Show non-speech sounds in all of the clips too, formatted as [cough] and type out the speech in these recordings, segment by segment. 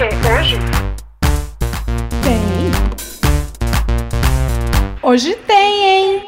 quê? Hoje? Tem. Hoje tem, hein?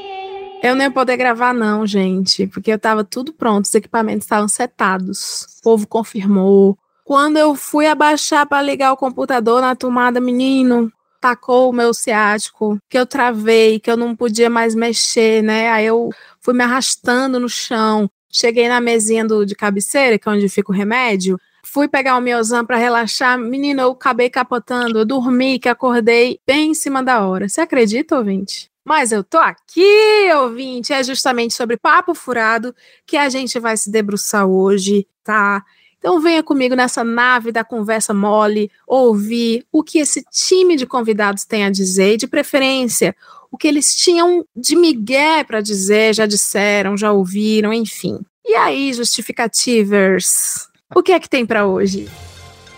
Eu não ia poder gravar, não, gente, porque eu tava tudo pronto, os equipamentos estavam setados. O povo confirmou. Quando eu fui abaixar para ligar o computador na tomada, menino, tacou o meu ciático, que eu travei, que eu não podia mais mexer, né? Aí eu fui me arrastando no chão. Cheguei na mesinha do, de cabeceira, que é onde fica o remédio. Fui pegar o Miozan para relaxar. Menina, eu acabei capotando. Eu dormi, que acordei bem em cima da hora. Você acredita, ouvinte? Mas eu tô aqui, ouvinte. É justamente sobre papo furado que a gente vai se debruçar hoje, tá? Então venha comigo nessa nave da conversa mole, ouvir o que esse time de convidados tem a dizer, e de preferência, o que eles tinham de migué para dizer, já disseram, já ouviram, enfim. E aí, justificativers, o que é que tem para hoje?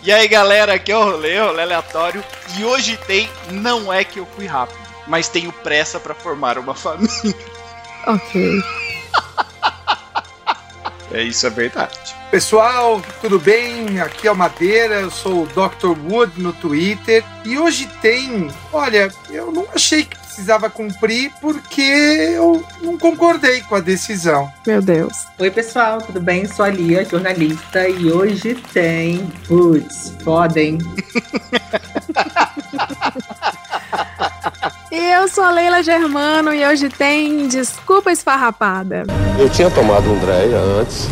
E aí, galera, aqui é o Rolê, Rolê Aleatório, e hoje tem Não É Que Eu Fui Rápido, mas tenho pressa para formar uma [laughs] família. Ok. é isso, é verdade. Pessoal, tudo bem? Aqui é o Madeira, eu sou o Dr. Wood no Twitter e hoje tem. Olha, eu não achei que precisava cumprir porque eu não concordei com a decisão. Meu Deus. Oi, pessoal, tudo bem? Sou a Lia, jornalista, e hoje tem. Putz, podem. E [laughs] eu sou a Leila Germano e hoje tem Desculpa Esfarrapada. Eu tinha tomado um Dreia antes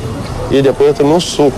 e depois eu tomei um suco.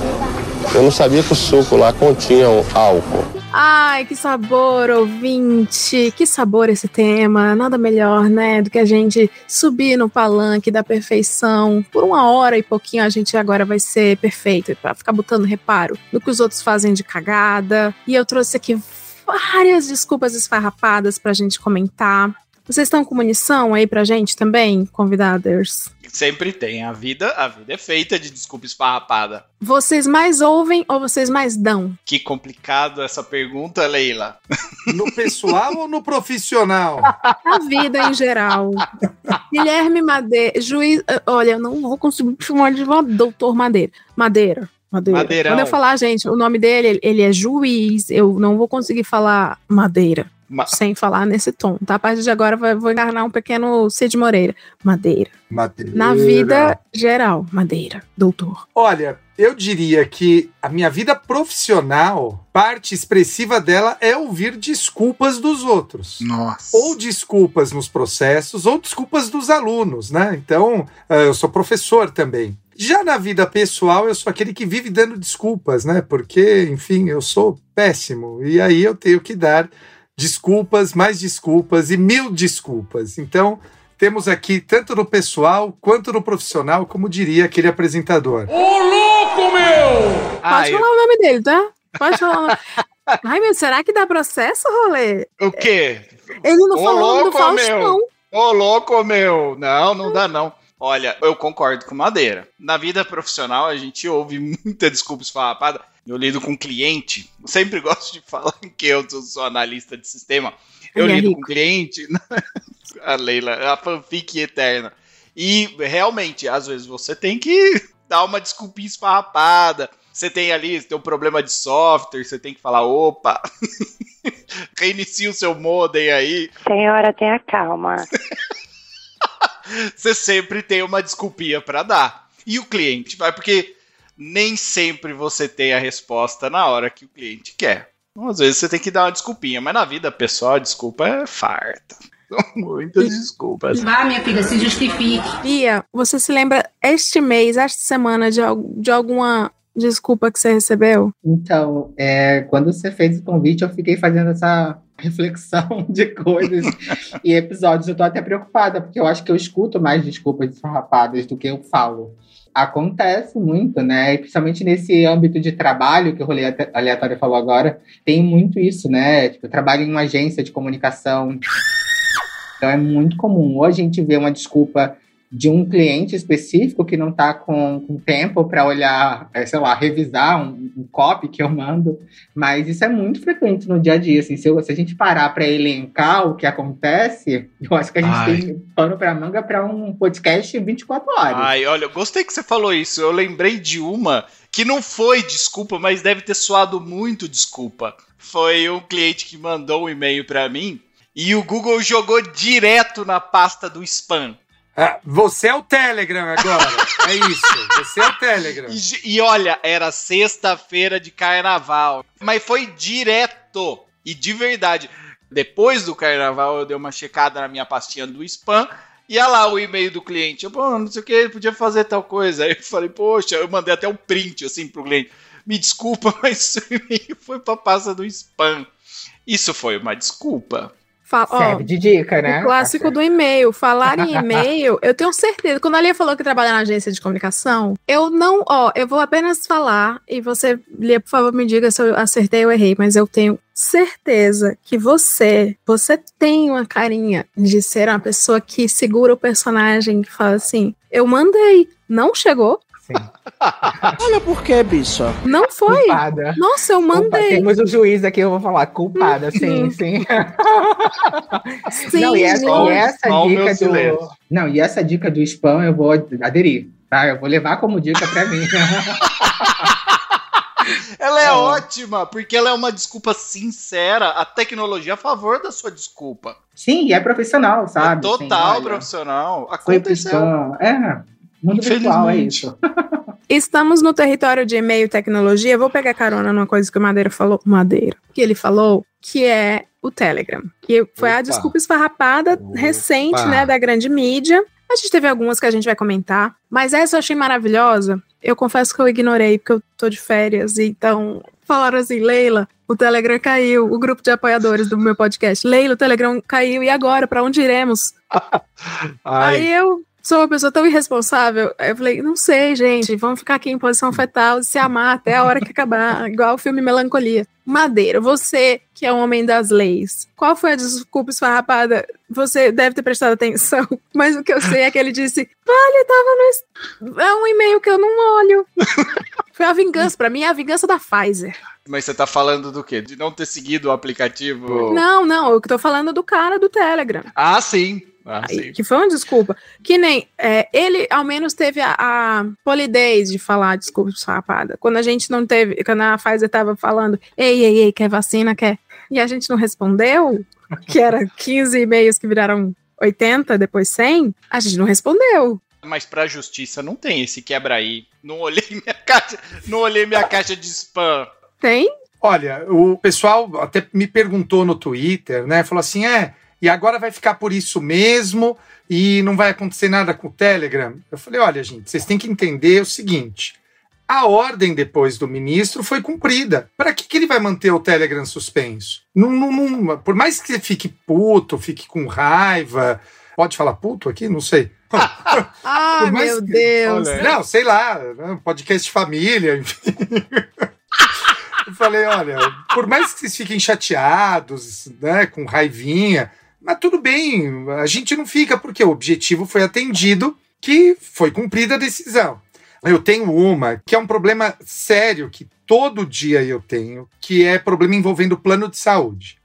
Eu não sabia que o suco lá continha álcool. Ai, que sabor, ouvinte! Que sabor esse tema! Nada melhor, né, do que a gente subir no palanque da perfeição. Por uma hora e pouquinho a gente agora vai ser perfeito, para ficar botando reparo no que os outros fazem de cagada. E eu trouxe aqui várias desculpas esfarrapadas pra gente comentar. Vocês estão com munição aí pra gente também, convidados? Sempre tem. A vida, a vida é feita de desculpa esfarrapada. Vocês mais ouvem ou vocês mais dão? Que complicado essa pergunta, Leila. No pessoal ou no profissional? Na vida em geral. Guilherme Madeira, juiz. Olha, eu não vou conseguir chamar de doutor Madeira. Madeira. Madeira. Madeirão. Quando eu falar, gente, o nome dele, ele é juiz, eu não vou conseguir falar Madeira. Ma- Sem falar nesse tom, tá? A partir de agora vai- vou encarnar um pequeno Cid Moreira. Madeira. Madeira. Na vida geral, Madeira, doutor. Olha, eu diria que a minha vida profissional, parte expressiva dela é ouvir desculpas dos outros. Nossa. Ou desculpas nos processos, ou desculpas dos alunos, né? Então, eh, eu sou professor também. Já na vida pessoal, eu sou aquele que vive dando desculpas, né? Porque, enfim, eu sou péssimo. E aí eu tenho que dar desculpas, mais desculpas e mil desculpas. Então, temos aqui, tanto no pessoal quanto no profissional, como diria aquele apresentador. Ah, Pode eu- falar o nome dele, tá? Pode falar. o nome. [laughs] Ai, meu, será que dá processo, rolê? o quê? Ele não Ô, falou do louco, Faustão. meu. Ô, louco, meu. Não, não dá, não. Olha, eu concordo com Madeira. Na vida profissional, a gente ouve [laughs] muita desculpa esfarrapada. Eu lido com cliente. Eu sempre [laughs] gosto de falar que eu sou analista de sistema. Eu Ele é lido com cliente. [laughs] a Leila, a fanfic eterna. E realmente, às vezes você tem que [laughs] dar uma desculpinha esfarrapada. Você tem ali, você tem um problema de software, você tem que falar, opa, reinicia o seu modem aí. Senhora, tenha calma. Você sempre tem uma desculpinha para dar. E o cliente vai, porque nem sempre você tem a resposta na hora que o cliente quer. Então, às vezes você tem que dar uma desculpinha, mas na vida pessoal a desculpa é farta. [laughs] São muitas desculpas. Vá, minha filha, se justifique. Lia, você se lembra este mês, esta semana, de, de alguma desculpa que você recebeu? Então, é, quando você fez o convite, eu fiquei fazendo essa reflexão [laughs] de coisas e episódios. Eu tô até preocupada, porque eu acho que eu escuto mais desculpas esfarrapadas do que eu falo. Acontece muito, né? E principalmente nesse âmbito de trabalho que o rolê aleatório falou agora, tem muito isso, né? Tipo, eu trabalho em uma agência de comunicação. Então é muito comum. Ou a gente vê uma desculpa de um cliente específico que não está com, com, tempo para olhar, é, sei lá, revisar um, um, copy que eu mando, mas isso é muito frequente no dia a dia. Assim, se, eu, se a gente parar para elencar o que acontece, eu acho que a gente Ai. tem pano para manga para um podcast 24 horas. Ai, olha, eu gostei que você falou isso. Eu lembrei de uma que não foi desculpa, mas deve ter soado muito desculpa. Foi um cliente que mandou um e-mail para mim e o Google jogou direto na pasta do spam. Ah, você é o Telegram agora. é isso. Você é o Telegram. E, e olha, era sexta-feira de carnaval. Mas foi direto. E de verdade. Depois do carnaval, eu dei uma checada na minha pastinha do spam. E olha lá o e-mail do cliente. Eu, pô, não sei o que, ele podia fazer tal coisa. Aí eu falei, poxa, eu mandei até um print assim pro cliente. Me desculpa, [laughs] mas o e-mail foi pra pasta do spam. Isso foi uma desculpa. Fala, Serve ó, de dica, né? O clássico do e-mail. Falar em e-mail, eu tenho certeza. Quando a Lia falou que trabalha na agência de comunicação, eu não, ó, eu vou apenas falar e você, Lia, por favor, me diga se eu acertei ou errei, mas eu tenho certeza que você, você tem uma carinha de ser uma pessoa que segura o personagem, que fala assim: eu mandei, não chegou, Sim. [laughs] Olha por que, bicha. Não foi. Culpada. Nossa, eu mandei. Culpa. Temos o juiz aqui, eu vou falar. Culpada, sim, uhum. sim. sim. Não, e essa, e essa dica do. Não, e essa dica do spam eu vou aderir. Tá? Eu vou levar como dica pra mim. [laughs] Ela é, é, ótima, porque ela é uma desculpa sincera. A tecnologia é a favor da sua desculpa. Sim, e é profissional, sabe? É total Sim, profissional. Aconteceu. É, Mundo virtual é isso. [laughs] Estamos no território de e-mail tecnologia. Vou pegar carona numa coisa que o Madeira falou. Madeira. Que ele falou, que é o Telegram. Que foi Opa. a desculpa esfarrapada Opa. recente, né, da grande mídia. A gente teve algumas que a gente vai comentar, mas essa eu achei maravilhosa. Eu confesso que eu ignorei, porque eu tô de férias, então falaram assim, Leila, o Telegram caiu, o grupo de apoiadores do meu podcast. Leila, o Telegram caiu, e agora? Para onde iremos? [laughs] Aí eu sou uma pessoa tão irresponsável. Eu falei, não sei, gente, vamos ficar aqui em posição fetal, se amar até a hora que acabar, [laughs] igual o filme Melancolia. Madeira, você que é um homem das leis, qual foi a desculpa esfarrapada? Você deve ter prestado atenção, [laughs] mas o que eu sei é que ele disse: Olha, tava no. É um e-mail que eu não olho. [laughs] Foi a vingança, para mim é a vingança da Pfizer. Mas você tá falando do quê? De não ter seguido o aplicativo? Não, não, eu tô falando do cara do Telegram. Ah, sim. Ah, que foi uma desculpa. Que nem é, ele, ao menos, teve a, a polidez de falar desculpa esfarrapada. Quando a gente não teve, quando a Pfizer tava falando, ei, ei, ei, quer vacina, quer? E a gente não respondeu, que era 15 e-mails que viraram 80, depois 100, a gente não respondeu. Mas pra justiça não tem esse quebra aí. Não olhei minha caixa, não olhei minha caixa de spam. Tem? Olha, o pessoal até me perguntou no Twitter, né? Falou assim: é, e agora vai ficar por isso mesmo e não vai acontecer nada com o Telegram. Eu falei: olha, gente, vocês têm que entender o seguinte. A ordem depois do ministro foi cumprida. Para que, que ele vai manter o Telegram suspenso? Não, não, não, por mais que você fique puto, fique com raiva. Pode falar puto aqui? Não sei. [laughs] ah, meu que, Deus! Olha, não, sei lá, né, podcast família, enfim. [laughs] Eu falei, olha, por mais que vocês fiquem chateados, né, com raivinha, mas tudo bem, a gente não fica, porque o objetivo foi atendido, que foi cumprida a decisão. Eu tenho uma que é um problema sério que todo dia eu tenho, que é problema envolvendo o plano de saúde.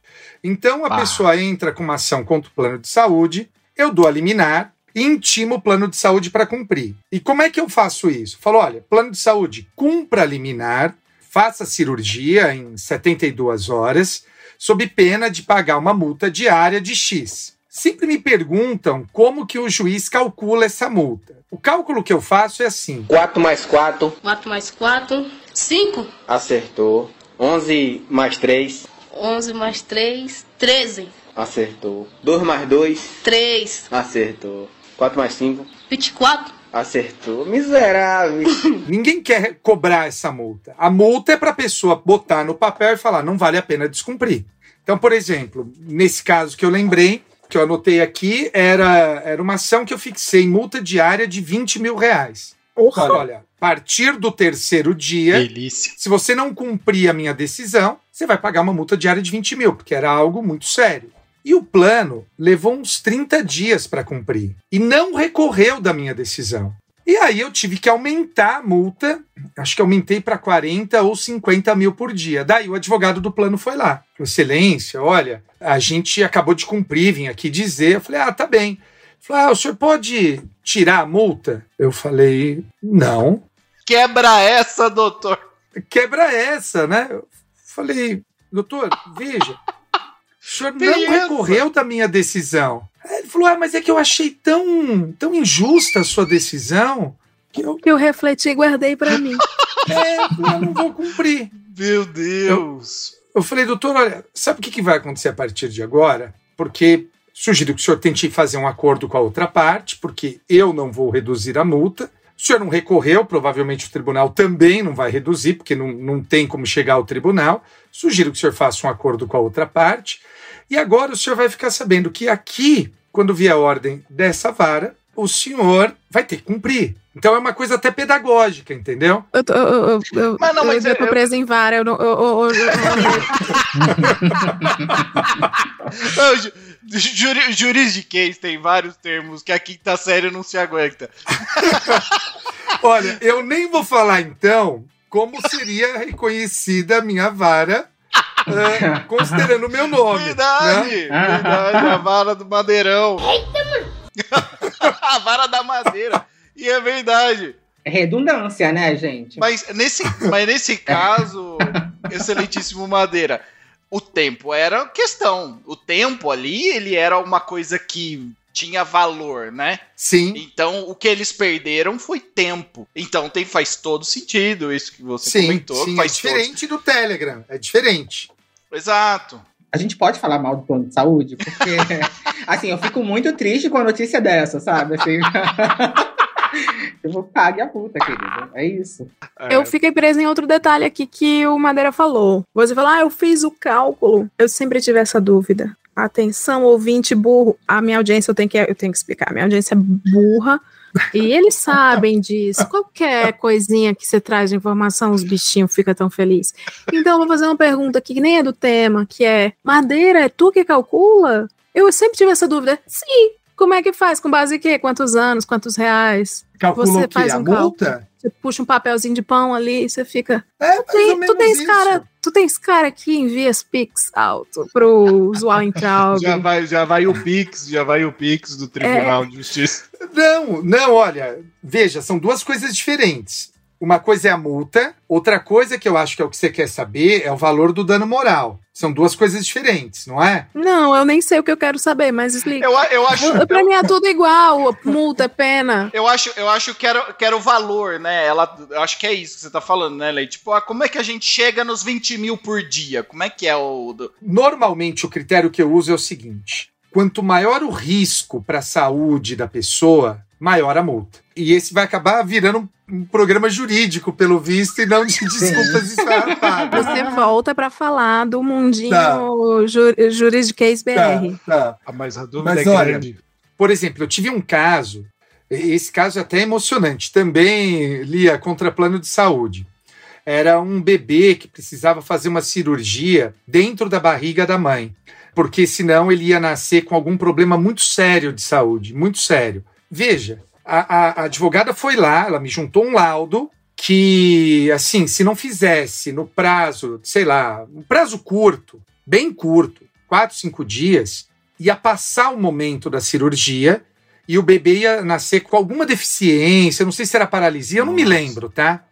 Então a ah. pessoa entra com uma ação contra o plano de saúde, eu dou a liminar e intimo o plano de saúde para cumprir. E como é que eu faço isso? Falo, olha, plano de saúde, cumpra a liminar, faça cirurgia em 72 horas sob pena de pagar uma multa diária de X. Sempre me perguntam como que o juiz calcula essa multa. O cálculo que eu faço é assim: 4 mais 4. 4 mais 4. 5. Acertou. 11 mais 3. 11 mais 3. 13. Acertou. 2 mais 2. 3. Acertou. 4 mais 5. 24. Acertou. Miserável. [laughs] Ninguém quer cobrar essa multa. A multa é para a pessoa botar no papel e falar: não vale a pena descumprir. Então, por exemplo, nesse caso que eu lembrei, que eu anotei aqui, era, era uma ação que eu fixei multa diária de 20 mil reais. Então, olha, a partir do terceiro dia, Delícia. se você não cumprir a minha decisão, você vai pagar uma multa diária de 20 mil, porque era algo muito sério. E o plano levou uns 30 dias para cumprir e não recorreu da minha decisão. E aí eu tive que aumentar a multa, acho que aumentei para 40 ou 50 mil por dia. Daí o advogado do plano foi lá. Falou, Excelência, olha, a gente acabou de cumprir, vim aqui dizer. Eu falei, ah, tá bem. Falou, ah, o senhor pode tirar a multa? Eu falei, não. Quebra essa, doutor. Quebra essa, né? Eu falei, doutor, veja, não recorreu da minha decisão. Aí Ele falou, ah, mas é que eu achei tão, tão injusta a sua decisão que eu, Que eu refleti e guardei pra mim. [laughs] é, eu não vou cumprir. Meu Deus. Eu falei, doutor, olha, sabe o que, que vai acontecer a partir de agora? Porque sugiro que o senhor tente fazer um acordo com a outra parte, porque eu não vou reduzir a multa. O senhor não recorreu, provavelmente o tribunal também não vai reduzir, porque não, não tem como chegar ao tribunal. Sugiro que o senhor faça um acordo com a outra parte. E agora o senhor vai ficar sabendo que aqui, quando vier a ordem dessa vara, o senhor vai ter que cumprir. Então é uma coisa até pedagógica, entendeu? Eu, tô, eu, eu, Mas não, mas eu eu- tô presa em vara. Eu, não- eu, juri- juridiquês tem vários termos que a quinta série não se aguenta. [laughs] Olha, eu nem vou falar então como seria reconhecida a minha vara, eh, considerando o meu nome. Verdade, né? verdade, a vara do madeirão. [laughs] [laughs] a vara da madeira. E é verdade. Redundância, né, gente? Mas nesse, mas nesse caso, excelentíssimo Madeira, o tempo era questão. O tempo ali, ele era uma coisa que tinha valor, né? Sim, Então, o que eles perderam foi tempo. Então, tem, faz todo sentido isso que você sim, comentou. sim. É faz todo- diferente do Telegram. É diferente. Exato. A gente pode falar mal do plano de saúde? Porque, [laughs] assim, eu fico muito triste com a notícia dessa, sabe? Assim, [laughs] eu vou pague a puta, querido. É isso. eu fiquei presa em outro detalhe aqui que o Madeira falou. Você falou, ah, eu fiz o cálculo. Eu sempre tive essa dúvida. Atenção, ouvinte burro. A minha audiência eu tenho que, eu tenho que explicar. A minha audiência é burra. E eles [laughs] sabem disso. Qualquer coisinha que você traz de informação, os bichinhos ficam tão felizes. Então, eu vou fazer uma pergunta aqui que nem é do tema, que é: Madeira, é tu que calcula? Eu sempre tive essa dúvida. Sim. Como é que faz? Com base em quê? Quantos anos? Quantos reais? Calculou Você que faz a um cálculo. multa? Você puxa um papelzinho de pão ali e você fica. É, mais ou Tem, tu menos tens isso. cara, tu tens cara que envia as Pix alto pro usuário entrar. [laughs] Já vai, já vai o Pix, já vai o Pix do Tribunal de Justiça. Não, não, olha, veja, são duas coisas diferentes. Uma coisa é a multa, outra coisa que eu acho que é o que você quer saber é o valor do dano moral. São duas coisas diferentes, não é? Não, eu nem sei o que eu quero saber, mas explica. Eu, eu acho. Eu- Pra mim é tudo igual, multa, é pena. Eu acho, eu acho que, era, que era o valor, né? Ela, eu acho que é isso que você tá falando, né, Lei? Tipo, ah, como é que a gente chega nos 20 mil por dia? Como é que é o. do- Normalmente o critério que eu uso é o seguinte: quanto maior o risco para a saúde da pessoa, maior a multa. E esse vai acabar virando um, programa jurídico, pelo visto, e não de desculpas esfarrapadas. Você volta pra falar do mundinho Tá. ju, juridiquês BR. Tá, tá. Ah, mas a dúvida Mas é olha, grande. Por exemplo, eu tive um caso, esse caso é até emocionante, também lia contra plano de saúde. Era um bebê que precisava fazer uma cirurgia dentro da barriga da mãe, porque senão ele ia nascer com algum problema muito sério de saúde, muito sério. Veja, a, a- a advogada foi lá, ela me juntou um laudo que, assim, se não fizesse no prazo, sei lá, um prazo curto, bem curto, quatro, cinco dias, ia passar o momento da cirurgia e o bebê ia nascer com alguma deficiência, não sei se era paralisia, eu não me lembro, tá?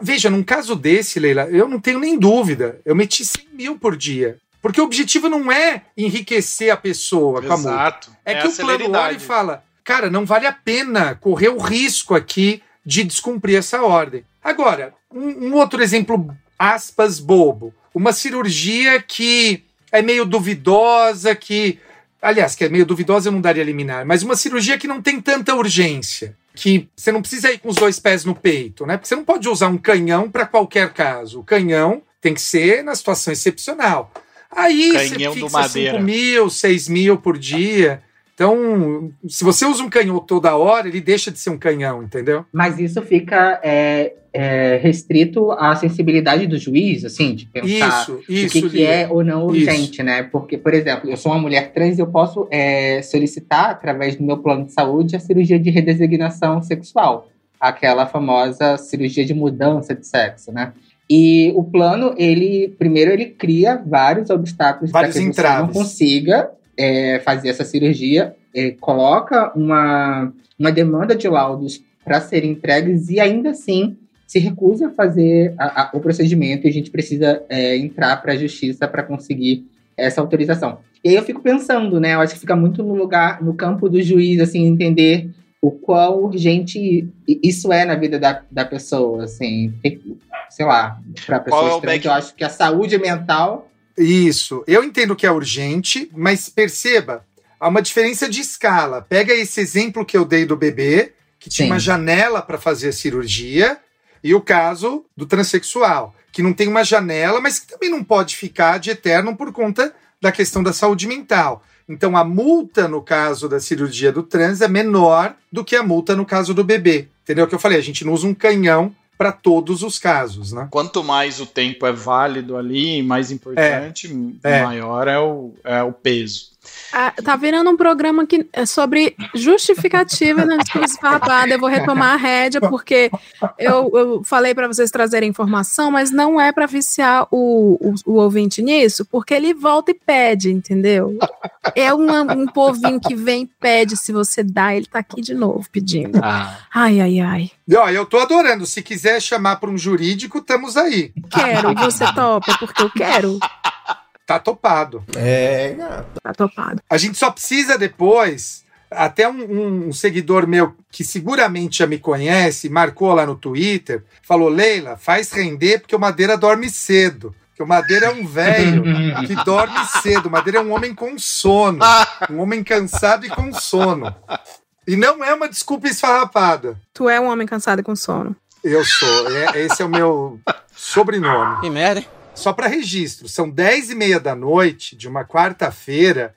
Veja, num caso desse, Leila, eu não tenho nem dúvida. Eu meti 100 mil por dia. Porque o objetivo não é enriquecer a pessoa com a multa. Exato. É, a que o plano olha e fala: cara, não vale a pena correr o risco aqui de descumprir essa ordem. Agora, um, um outro exemplo, aspas, bobo. Uma cirurgia que é meio duvidosa, que. Aliás, que é meio duvidosa, eu não daria liminar, mas uma cirurgia que não tem tanta urgência. Que você não precisa ir com os dois pés no peito, né? Porque você não pode usar um canhão para qualquer caso. O canhão tem que ser na situação excepcional. Aí Canhão você fixa Madeira. 5 mil, 6 mil por dia. Então, se você usa um canhão toda hora, ele deixa de ser um canhão, entendeu? Mas isso fica é, é, restrito à sensibilidade do juiz, assim, de pensar Isso, o isso. que, que Lia. é ou não urgente, né? Porque, por exemplo, eu sou uma mulher trans e eu posso é, solicitar, através do meu plano de saúde, a cirurgia de redesignação sexual, aquela famosa cirurgia de mudança de sexo, né? E o plano, ele primeiro ele cria vários obstáculos para que você não entraves. consiga é, fazer essa cirurgia, é, coloca uma, uma demanda de laudos para serem entregues e ainda assim se recusa a fazer a- a- o procedimento e a gente precisa é, entrar para a justiça para conseguir essa autorização. E aí eu fico pensando, né? Eu acho que fica muito no lugar, no campo do juiz, assim, entender o quão urgente isso é na vida da, da pessoa, assim, sei lá, para é pessoas o trans, eu acho que a saúde mental Isso. Eu entendo que é urgente, mas perceba, há uma diferença de escala. Pega esse exemplo que eu dei do bebê, que tinha Sim. uma janela para fazer a cirurgia, e o caso do transexual, que não tem uma janela, mas que também não pode ficar de eterno por conta da questão da saúde mental. Então, a multa no caso da cirurgia do trans é menor do que a multa no caso do bebê. Entendeu o que eu falei? A gente não usa um canhão para todos os casos, né? Quanto mais o tempo é válido ali, mais importante, É. maior é o, é o peso. Ah, tá virando um programa que é sobre justificativa na esfarrapada. Eu vou retomar a rédea, porque eu, eu falei para vocês trazerem informação, mas não é para viciar o, o, o ouvinte nisso, porque ele volta e pede, entendeu? É um, um povinho que vem e pede, se você dá, ele tá aqui de novo pedindo. Ah. Ai, ai, ai. E, ó, eu tô adorando. Se quiser chamar para um jurídico, estamos aí. Quero, e você topa, porque eu quero. Tá topado. É, gata. Tá topado. A gente só precisa depois. Até um, um seguidor meu que seguramente já me conhece, marcou lá no Twitter, falou: Leila, faz render porque o Madeira dorme cedo. Porque o Madeira é um velho que dorme cedo. O Madeira é um homem com sono. Um homem cansado e com sono. E não é uma desculpa esfarrapada. Tu é um homem cansado e com sono. Eu sou. É- esse é o meu sobrenome. Que merda, hein? Só para registro, são 10 e meia da noite de uma quarta-feira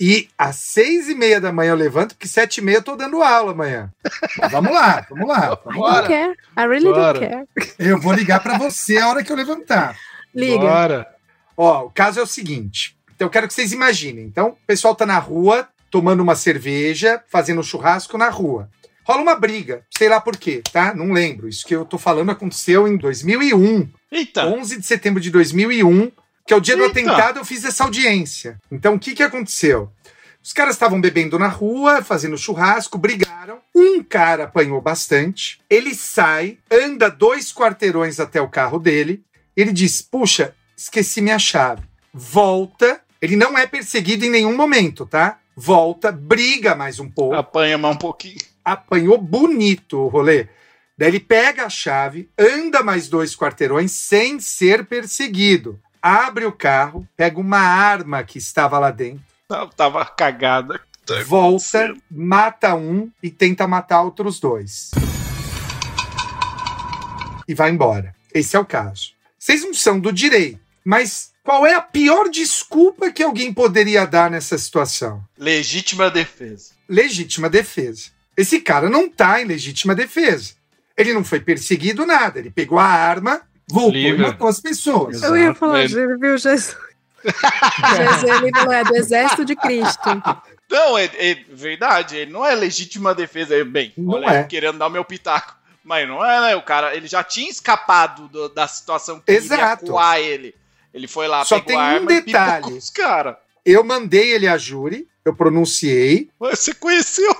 e às seis e meia da manhã eu levanto, porque sete e meia eu tô dando aula amanhã. Mas vamos lá, vamos lá. I don't care. I really Bora. don't care. Eu vou ligar para você a hora que eu levantar. Liga. Bora. Ó, o caso é o seguinte. Então eu quero que vocês imaginem. Então, o pessoal tá na rua, tomando uma cerveja, fazendo um churrasco na rua. Rola uma briga, sei lá por quê, tá? Não lembro. Isso que eu tô falando aconteceu em 2001. Eita. 11 de setembro de 2001, que é o dia do Eita. atentado, eu fiz essa audiência. Então, o que, que aconteceu? Os caras estavam bebendo na rua, fazendo churrasco, brigaram. Um cara apanhou bastante. Ele sai, anda dois quarteirões até o carro dele. Ele diz: Puxa, esqueci minha chave. Volta. Ele não é perseguido em nenhum momento, tá? Volta, briga mais um pouco Apanha mais um pouquinho. Apanhou bonito o rolê. Daí ele pega a chave, anda mais dois quarteirões sem ser perseguido. Abre o carro, pega uma arma que estava lá dentro, Tava- Tava cagada. Tá volta, mata um e tenta matar outros dois. E vai embora. Esse é o caso. Vocês não são do direito, mas qual é a pior desculpa que alguém poderia dar nessa situação? Legítima defesa. legítima defesa. Esse cara não tá em legítima defesa. Ele não foi perseguido nada. Ele pegou a arma, voltou Livre. e matou as pessoas. Exato. Eu ia falar, Ele- viu Jesus. [laughs] Jesus, ele falou, é do exército de Cristo. Não, é, é verdade. Ele não é legítima defesa. Bem, Não olha, é. querendo dar o meu pitaco. Mas não é, né? O cara, ele já tinha escapado do- da situação que Exato. iria coar ele. Ele foi lá, Só pegou tem a um arma e detalhe. os caras. Eu mandei ele a júri, eu pronunciei, Você conheceu?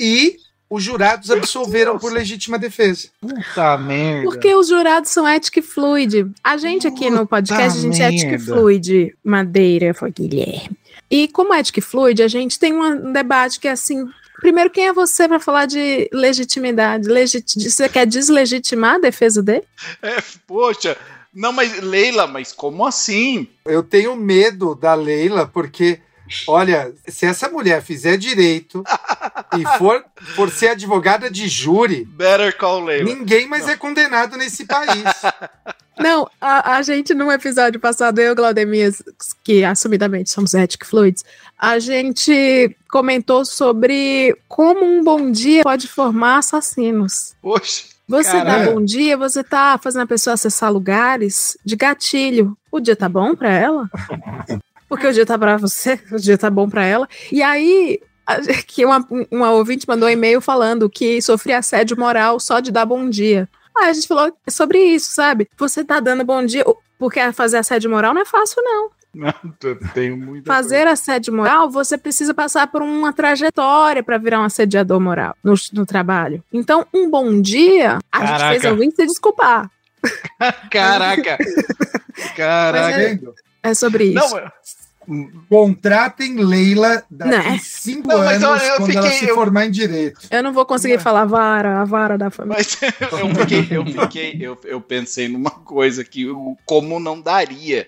E os jurados absolveram por legítima defesa. Puta merda. Porque os jurados são ética e fluide. A gente aqui no podcast, a gente é ética e merda. fluide. Madeira, foi Guilherme. E como ética e fluide, a gente tem um debate que é assim. Primeiro, quem é você para falar de legitimidade? Legit... Você quer deslegitimar a defesa dele? É, poxa. Não, mas Leila, mas como assim? Eu tenho medo da Leila, porque Olha, se essa mulher fizer direito e for, for ser advogada de júri, Better call Leila. ninguém mais é condenado nesse país. [laughs] Não, a, a gente, num episódio passado, eu e o Glaudemias, que assumidamente somos Ethic Fluids, a gente comentou sobre como um bom dia pode formar assassinos. Poxa. Você Caramba. dá bom dia, você tá fazendo a pessoa acessar lugares de gatilho. O dia tá bom pra ela? [laughs] Porque o dia tá pra você, [laughs] o dia tá bom pra ela. E aí, a- [laughs] que uma, uma ouvinte mandou um e-mail falando que sofria assédio moral só de dar bom dia. Aí a gente falou sobre isso, sabe? Você tá dando bom dia, porque fazer assédio moral não é fácil, não. Não, eu tenho muita Fazer assédio moral, você precisa passar por uma trajetória para virar um assediador moral no, no trabalho. Então, um bom dia, a gente Caraca. fez alguém se desculpar. [laughs] Caraca. Caraca. É- sobre isso. Não, eu- Contratem Leila daqui Né? cinco Não, mas anos olha, eu quando ela fiquei- se eu- formar em direito. Eu não vou conseguir falar vara, a vara da família. Mas eu fiquei, eu fiquei, eu, eu pensei numa coisa que eu- como não daria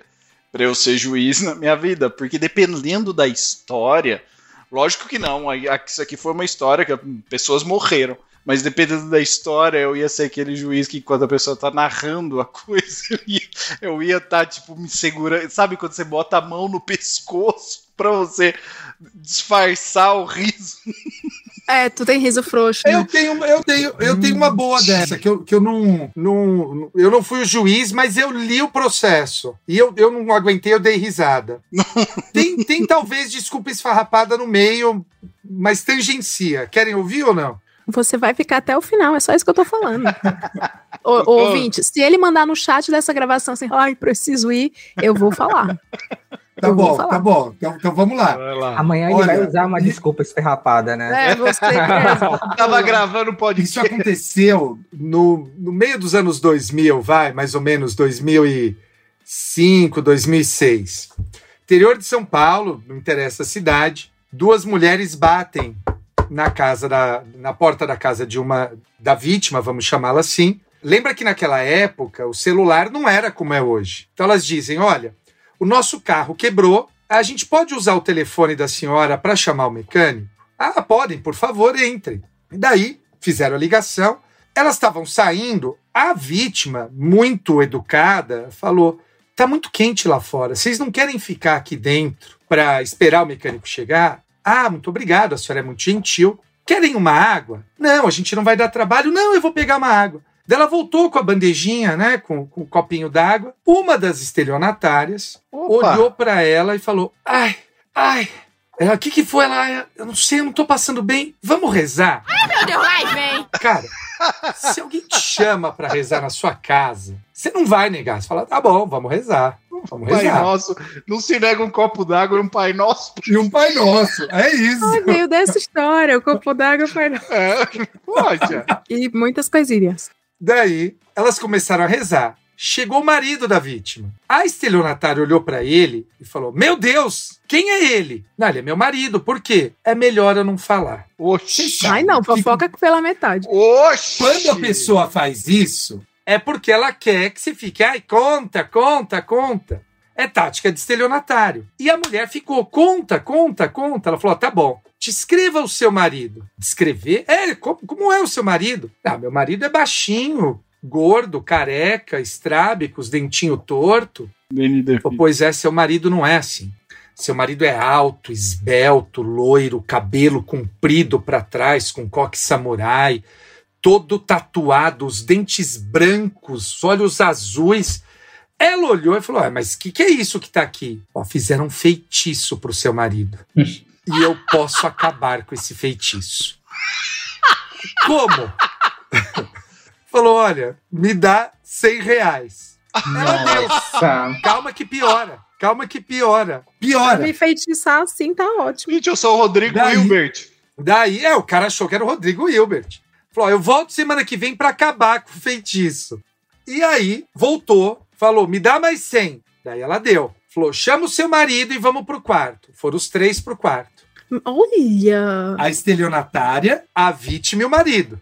pra eu ser juiz na minha vida, porque dependendo da história, lógico que não, aí- aqui- isso aqui foi uma história que pessoas morreram. Mas dependendo da história, eu ia ser aquele juiz que quando a pessoa tá narrando a [laughs] coisa, eu ia eu estar, tipo, me segurando. Sabe quando você bota a mão no pescoço [laughs] pra você disfarçar o riso? É, tu tem riso frouxo. Eu né? tenho, eu tenho, eu tenho uma boa dessa, que eu, que eu não, não. Eu não fui o juiz, mas eu li o processo. E eu, eu não aguentei, eu dei risada. [laughs] tem, tem talvez desculpa esfarrapada no meio, mas tangencia. Querem ouvir ou não? Você vai ficar até o final, é só isso que eu tô falando. [laughs] Ô, ô, ouvinte, se ele mandar no chat dessa gravação assim, ai, preciso ir, eu vou falar. Tá Eu bom, falar. tá bom. Então, então vamos lá. Amanhã ele Olha, vai usar uma desculpa esferrapada, né? É, você. [laughs] Tava gravando podcast. Isso aconteceu no, no meio dos anos 2000, vai, mais ou menos 2005, 2006. Interior de São Paulo, não interessa a cidade, duas mulheres batem na casa da, na porta da casa de uma da vítima, vamos chamá-la assim. Lembra que naquela época o celular não era como é hoje. Então elas dizem: "Olha, o nosso carro quebrou, a gente pode usar o telefone da senhora para chamar o mecânico?" Ah, podem, por favor, entrem. E daí fizeram a ligação. Elas estavam saindo. A vítima, muito educada, falou: tá muito quente lá fora. Vocês não querem ficar aqui dentro para esperar o mecânico chegar? Ah, muito obrigado, a senhora é muito gentil. Querem uma água? Não, a gente não vai dar trabalho. Não, eu vou pegar uma água. Daí Ela voltou com a bandejinha, né, com, com o copinho d'água. Uma das estelionatárias Opa. olhou para ela e falou: Ai, ai, ela, o que que foi? Ela, eu não sei, eu não tô passando bem. Vamos rezar? Meu Deus, ai, vem! Cara, se alguém te chama para rezar na sua casa, você não vai negar. Você fala, tá bom, vamos rezar. Vamos Pai rezar. Nosso, não se nega um copo d'água e um Pai Nosso. E um Pai Nosso, é isso. Ai, veio dessa história, o corpo d'água foi. É, poxa. E muitas coisinhas. Daí, elas começaram a rezar. Chegou o marido da vítima. A estelionatária olhou para ele e falou: Meu Deus, quem é ele? Não, ele é meu marido. Por quê? É melhor eu não falar. Oxi. Ai, não, fofoca pela metade. Oxi. Quando a pessoa faz isso, é porque ela quer que você fique, ai, conta, conta, conta. É tática de estelionatário. E a mulher ficou, conta, conta, conta. Ela falou, tá bom, descreva o seu marido. Descrever? É, como, como é o seu marido? Ah, meu marido é baixinho, gordo, careca, estrábico, os dentinhos torto. Falou, Pois é, seu marido não é assim. Seu marido é alto, esbelto, loiro, cabelo comprido para trás, com coque samurai, todo tatuado, os dentes brancos, olhos azuis. Ela olhou e falou: ah, Mas o que, que é isso que tá aqui? Ó, fizeram um feitiço pro seu marido. e eu posso acabar com esse feitiço. Como? Falou: Olha, me dá 100 reais. Ela deu. Calma que piora. Calma que piora. Piora. Me feitiçar assim tá ótimo. Gente, eu sou o Rodrigo Daí- Hilbert. Daí, é, o cara achou que era o Rodrigo Hilbert. Falou: eu volto semana que vem pra acabar com o feitiço. E aí, voltou, falou: me dá mais 100. Daí ela deu. Falou: chama o seu marido e vamos pro quarto. Foram os três pro quarto. Olha! A estelionatária, a vítima e o marido.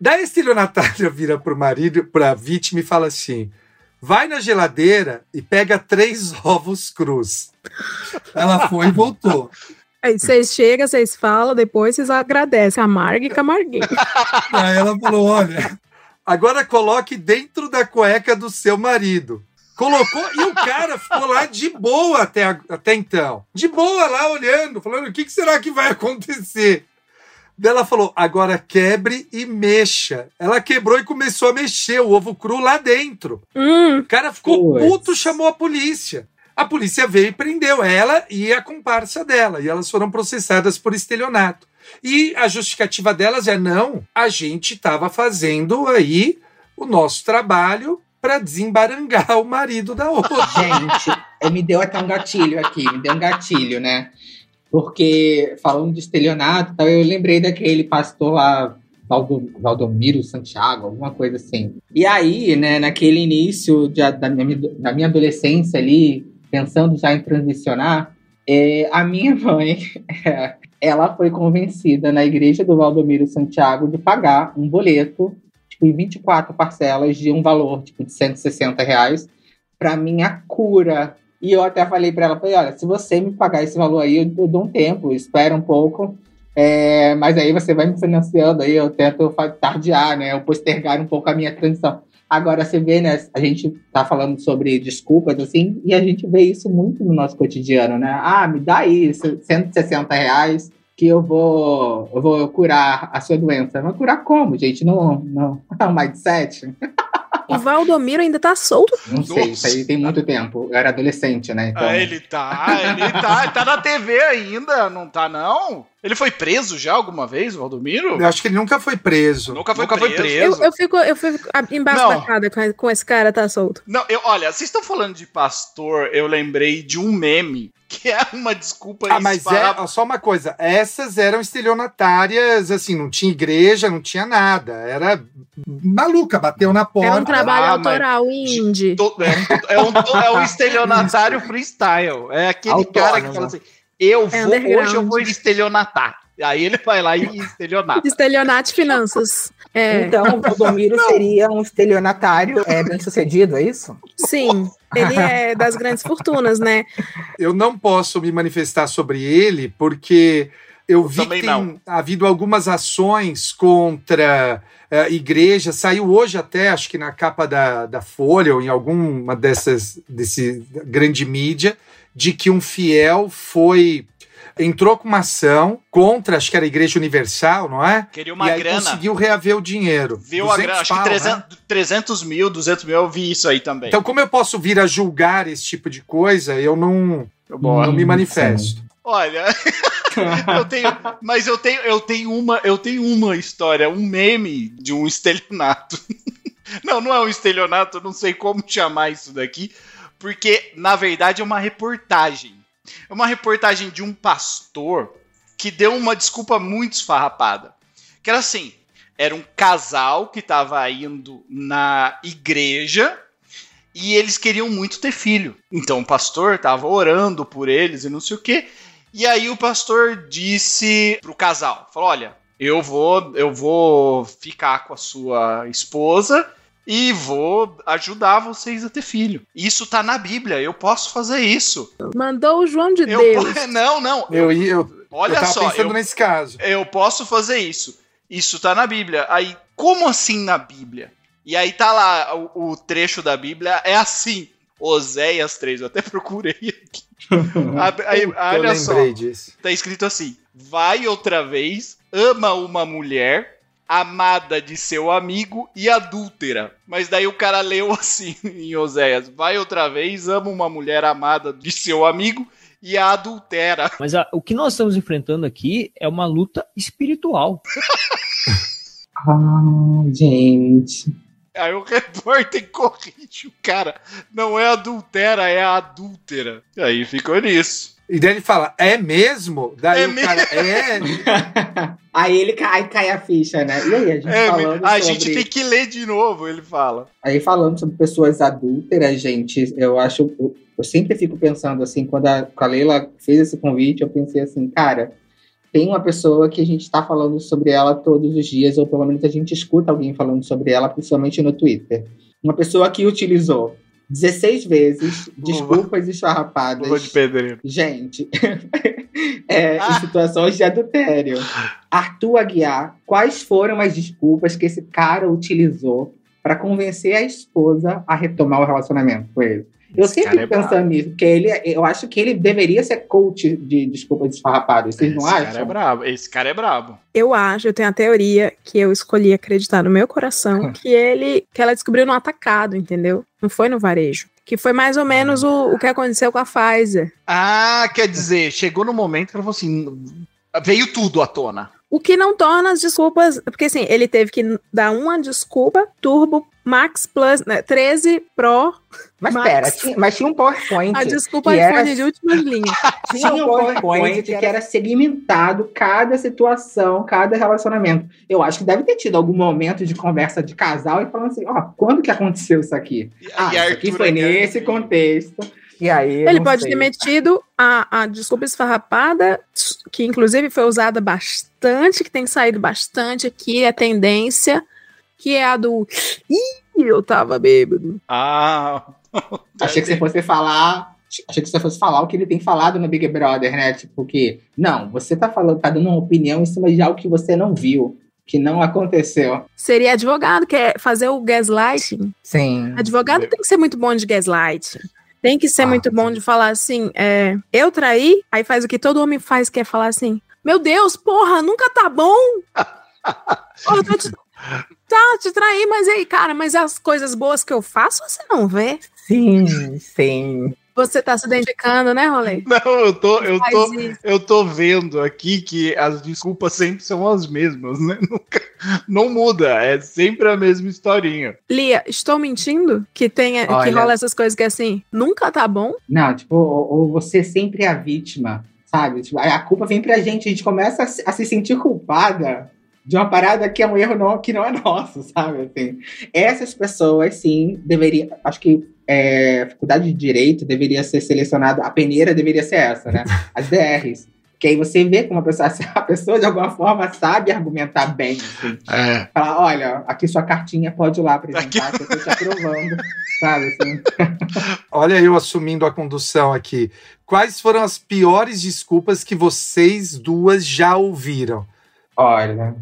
Daí a estelionatária vira pro marido, pra vítima e fala assim: vai na geladeira e pega três ovos crus. Ela foi e voltou. Aí vocês chegam, vocês falam, depois vocês agradecem. Amarga e camarguei. Aí ela falou: olha, agora coloque dentro da cueca do seu marido. Colocou e o cara ficou lá de boa até, até então. De boa lá olhando, falando: o que, que será que vai acontecer? Daí ela falou: agora quebre e mexa. Ela quebrou e começou a mexer o ovo cru lá dentro. Hum, O cara ficou Puts. puto, chamou a polícia. A polícia veio e prendeu ela e a comparsa dela. E elas foram processadas por estelionato. E a justificativa delas é: não, a gente estava fazendo aí o nosso trabalho para desembarangar o marido da outra. Gente, me deu até um gatilho aqui, me deu um gatilho, né? Porque falando de estelionato, eu lembrei daquele pastor lá, Valdo- Valdomiro Santiago, alguma coisa assim. E aí, né, naquele início de- da, minha, da minha adolescência ali, pensando já em transicionar, eh, a minha [laughs] mãe, ela foi convencida na igreja do Valdomiro Santiago de pagar um boleto, tipo, em 24 parcelas de um valor, tipo, de 160 reais, para minha cura. E eu até falei para ela, falei, olha, se você me pagar esse valor aí, eu, eu dou um tempo, espera um pouco, é, mas aí você vai me financiando, aí eu tento tardiar, né, eu postergar um pouco a minha transição. Agora, você vê, né, a gente tá falando sobre desculpas, assim, e a gente vê isso muito no nosso cotidiano, né? Ah, me dá aí 160 reais que eu vou, eu vou curar a sua doença. Mas curar como, gente? Não, não, [laughs] é um mindset? O Valdomiro ainda tá solto. Não sei, Nossa. isso aí tem muito tempo. Eu era adolescente, né? Então, Ah, ele tá, ele tá, ele tá na TV ainda, não tá não? Ele foi preso já alguma vez, o Valdomiro? Eu acho que ele nunca foi preso. Nunca foi Eu, preso. eu fico, eu fico embasbacada com, com esse cara tá solto. Não, eu, olha, vocês estão falando de pastor, eu lembrei de um meme, que é uma desculpa Ah, mas é, só uma coisa, essas eram estelionatárias, assim, não tinha igreja, não tinha nada. Era maluca, bateu na porta. É um trabalho Ah, mas- autoral indie. To- É um, é um, é um estelionatário freestyle. É aquele Autônomo. cara que fala assim: eu É vou, hoje eu vou estelionatar. Aí ele vai lá e estelionata. Estelionato de finanças. É, Então, o Valdomiro seria um estelionatário é, bem sucedido, é isso? sim. Ele é das grandes fortunas, né? Eu não posso me manifestar sobre ele porque eu vi também que tem não. havido algumas ações contra a igreja. Saiu hoje até, acho que na capa da, da Folha ou em alguma dessas desse grande mídia, de que um fiel foi entrou com uma ação contra, acho que era a Igreja Universal, não é? Queria uma e aí grana. conseguiu reaver o dinheiro. Viu a 200 grana? Acho que pau, 300, né? 300 mil, 200 mil, eu vi isso aí também. Então, como eu posso vir a julgar esse tipo de coisa, eu não, Boa. não me manifesto. Olha, [laughs] eu tenho, mas eu tenho, eu tenho uma, eu tenho uma história, um meme de um estelionato. [laughs] Não, não é um estelionato, eu não sei como chamar isso daqui, porque na verdade é uma reportagem. É uma reportagem de um pastor que deu uma desculpa muito esfarrapada. Que era assim, era um casal que estava indo na igreja e eles queriam muito ter filho. Então o pastor estava orando por eles e não sei o quê. E aí o pastor disse pro casal, falou: "Olha, eu vou eu vou ficar com a sua esposa e vou ajudar vocês a ter filho. Isso tá na Bíblia, eu posso fazer isso. Mandou o João de Eu Deus. po- [laughs] não, não. Eu, ia- eu, Olha eu tava só, pensando eu, nesse caso. eu posso fazer isso. Isso tá na Bíblia. Aí, como assim na Bíblia? E aí tá lá, o, o trecho da Bíblia é assim. Oséias 3, eu até procurei aqui. [laughs] A- aí, eu olha só, lembrei disso. tá escrito assim: Vai outra vez, ama uma mulher, amada de seu amigo e adúltera. Mas daí o cara leu [laughs] assim em Oséias: Vai outra vez, ama uma mulher amada de seu amigo e a adultera. [laughs] Mas a- o que nós estamos enfrentando aqui é uma luta espiritual. [laughs] Ah, gente. Aí o repórter corrige o cara. Não é adultera, é adúltera. Aí ficou nisso. E daí ele fala, é mesmo? Daí É o cara, é. [laughs] Aí ele cai, cai a ficha, né? E aí, a gente É, falando a sobre... gente tem que ler de novo, ele fala. Aí falando sobre pessoas adúlteras, gente, eu acho... Eu, eu sempre fico pensando assim, quando a, quando a Leila fez esse convite, eu pensei assim, cara, tem uma pessoa que a gente tá falando sobre ela todos os dias, ou pelo menos a gente escuta alguém falando sobre ela, principalmente no Twitter. Uma pessoa que utilizou 16 vezes, desculpas esfarrapadas. Luva de pedreiro. Gente, [laughs] é, em situações de adultério. Arthur Aguiar, quais foram as desculpas que esse cara utilizou para convencer a esposa a retomar o relacionamento com ele? Eu Esse sempre é fico pensando brabo. nisso, porque ele, eu acho que ele deveria ser coach de desculpas esfarrapadas. Vocês não Esse cara é acham? brabo. Esse cara é brabo. Eu acho, eu tenho a teoria que eu escolhi acreditar no meu coração [laughs] que ele, que ela descobriu no atacado, entendeu? Não foi no varejo. Que foi mais ou menos o, o que aconteceu com a Pfizer. Ah, quer dizer, chegou no momento que ela falou assim: veio tudo à tona. O que não torna as desculpas. Porque assim, ele teve que dar uma desculpa, Turbo, Max Plus, né, 13 Pro. Mas Max. pera, tinha- mas tinha um PowerPoint. A desculpa que iPhone era- de últimas [laughs] linhas. Tinha um PowerPoint que era segmentado cada situação, cada relacionamento. Eu acho que deve ter tido algum momento de conversa de casal e falando assim, ó, quando que aconteceu isso aqui? Ah, e isso aqui foi Aguiar- nesse contexto. E aí, Ele pode sei. ter metido a, a desculpa esfarrapada, que inclusive foi usada bastante, que tem saído bastante aqui, é tendência, que é a do. Ih, eu tava bêbado. Ah. [laughs] Achei que você fosse falar. Achei que você fosse falar o que ele tem falado no Big Brother, né? Tipo que, não, você tá falando, tá dando uma opinião em cima de algo que você não viu, que não aconteceu. Seria advogado, que é fazer o gaslighting. Sim. Advogado tem que ser muito bom de gaslighting. Tem que ser Ah, muito bom de falar assim, é, eu traí, aí faz o que todo homem faz, que é falar assim, meu Deus, porra, nunca tá bom. [laughs] Porra, tô te- Tá, te traí, mas aí, cara, mas as coisas boas que eu faço, você não vê. Sim, sim. Você tá se identificando, né, Rolê? Não, eu tô, eu tô, eu tô vendo aqui que as desculpas sempre são as mesmas, né? [laughs] Nunca, não muda, é sempre a mesma historinha. Lia, estou mentindo? Que tenha, que Olha. rola essas coisas que assim, nunca tá bom? Não, tipo, ou, ou você sempre é a vítima, sabe? Tipo, a culpa vem pra gente, a gente começa a, se- a se sentir culpada de uma parada que é um erro não, que não é nosso, [laughs] sabe? Assim, essas pessoas, sim, deveria. Acho que é, faculdade de direito deveria ser selecionada, a peneira deveria ser essa, né? [laughs] As DRs. Que aí você vê como a pessoa, [laughs] a pessoa de alguma forma sabe argumentar bem, assim. É. Falar, olha, aqui sua cartinha pode ir lá apresentar, que eu tô te aprovando, sabe? Assim. Olha eu assumindo a condução aqui. Quais foram as piores desculpas que vocês duas já ouviram? Olha,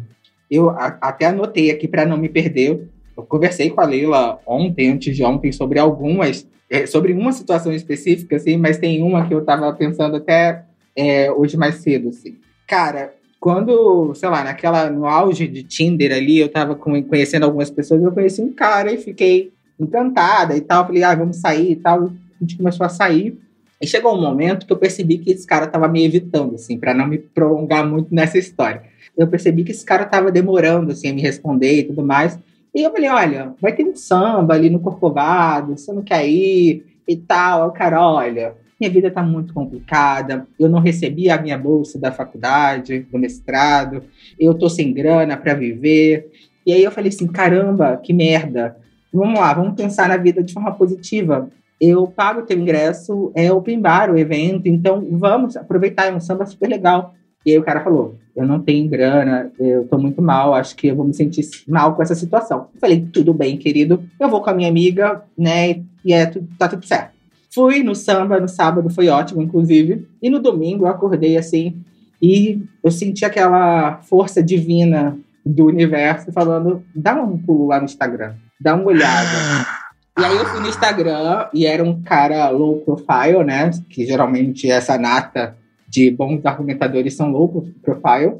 eu a- até anotei aqui para não me perder. Eu conversei com a Leila ontem, antes de ontem, sobre algumas, é, sobre uma situação específica, assim, mas tem uma que eu tava pensando até é, hoje mais cedo, assim. Cara, quando, sei lá, naquela, no auge de Tinder ali, eu tava com- conhecendo algumas pessoas, eu conheci um cara e fiquei encantada e tal. Falei, ah, vamos sair e tal. A gente começou a sair. E chegou um momento que eu percebi que esse cara tava me evitando, assim, para não me prolongar muito nessa história. Eu percebi que esse cara tava demorando, assim, a me responder e tudo mais. E eu falei, olha, vai ter um samba ali no Corcovado, você não quer ir e tal. Aí o cara, olha, minha vida tá muito complicada, eu não recebi a minha bolsa da faculdade, do mestrado, eu tô sem grana para viver. E aí eu falei assim, caramba, que merda. Vamos lá, vamos pensar na vida de forma positiva. Eu pago o teu ingresso, é open bar o evento, então vamos aproveitar, é um samba super legal. E aí o cara falou, eu não tenho grana, eu tô muito mal, acho que eu vou me sentir mal com essa situação. Eu falei, tudo bem, querido, eu vou com a minha amiga, né, e é, tá tudo certo. Fui no samba, no sábado foi ótimo, inclusive, e no domingo eu acordei assim, e eu senti aquela força divina do universo falando, dá um pulo lá no Instagram, dá uma olhada. [gasps] [laughs] E aí eu fui no Instagram e era um cara low profile, né? Que geralmente essa nata de bons argumentadores são low profile.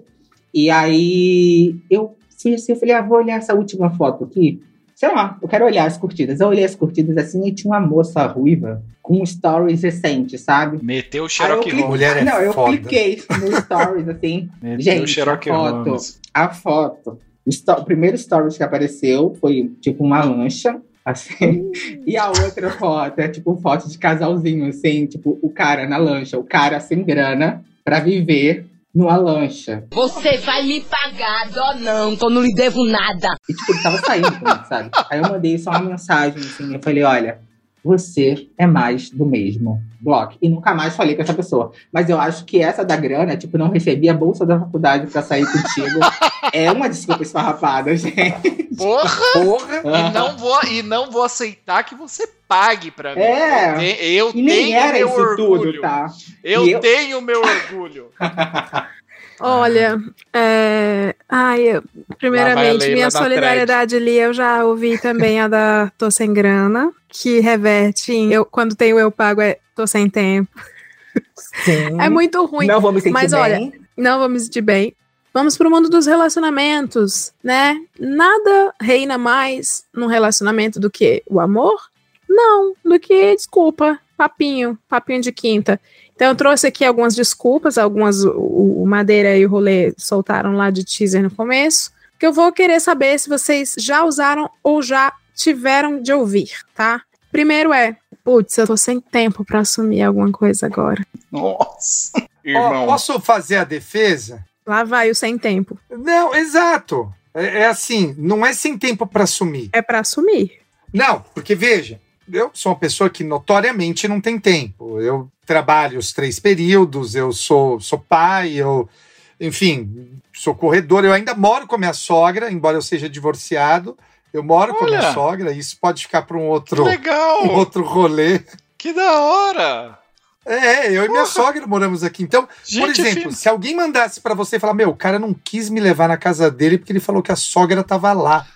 E aí eu fui assim, eu falei, ah, vou olhar essa última foto aqui. Sei lá, eu quero olhar as curtidas. Eu olhei as curtidas assim e tinha uma moça ruiva com stories recente, sabe? Meteu o Sherlock Holmes. Mulher é Não, eu foda. cliquei no stories assim. [laughs] Meteu o Gente, a Sherlock foto, Holmes. a foto. O, o primeiro stories que apareceu foi tipo uma lancha, assim. [laughs] e a outra foto é tipo foto de casalzinho, assim, tipo o cara na lancha, o cara sem grana pra viver numa lancha. Você vai me pagar, dó não, que eu não lhe devo nada. E tipo, ele tava saindo sabe? Aí eu mandei só uma mensagem, assim, eu falei, olha, você é mais do mesmo. Bloco. E nunca mais falei com essa pessoa. Mas eu acho que essa da grana, tipo, não recebi a bolsa da faculdade pra sair contigo. é uma desculpa esfarrapada, [laughs] gente. Porra! Porra! E não vou, e não vou aceitar que você pague pra mim. É. Eu, te- eu E nem tenho era meu isso orgulho. tudo, tá? Eu, eu- tenho meu orgulho. [laughs] Olha, é... Ai, primeiramente, minha da solidariedade ali, eu já ouvi também a da Tô Sem Grana, que reverte em eu, quando tenho eu pago é Tô Sem Tempo. Sim. [laughs] É muito ruim. Não vou me sentir Mas bem. olha, não vou me sentir bem. Vamos pro mundo dos relacionamentos, né? Nada reina mais num relacionamento do que o amor? Não, do que desculpa, papinho, papinho de quinta. Então eu trouxe aqui algumas desculpas, algumas o, o Madeira e o Rolê soltaram lá de teaser no começo, que eu vou querer saber se vocês já usaram ou já tiveram de ouvir, tá? Primeiro é, putz, eu tô sem tempo pra assumir alguma coisa agora. Nossa. [laughs] Irmão. posso fazer a defesa? Lá vai o sem tempo. Não, exato. É, é assim, não é sem tempo para assumir. É pra assumir. Não, porque veja, eu sou uma pessoa que notoriamente não tem tempo. Eu trabalho os três períodos, eu sou, sou pai, eu, enfim, sou corredor. Eu ainda moro com a minha sogra, embora eu seja divorciado. Eu moro com a minha Olha. sogra, isso pode ficar para um outro, legal. um outro rolê. Que da hora. É, eu e minha sogra moramos aqui. Então, por Gente exemplo, fina. se alguém mandasse pra você e falar, meu, o cara não quis me levar na casa dele porque ele falou que a sogra tava lá.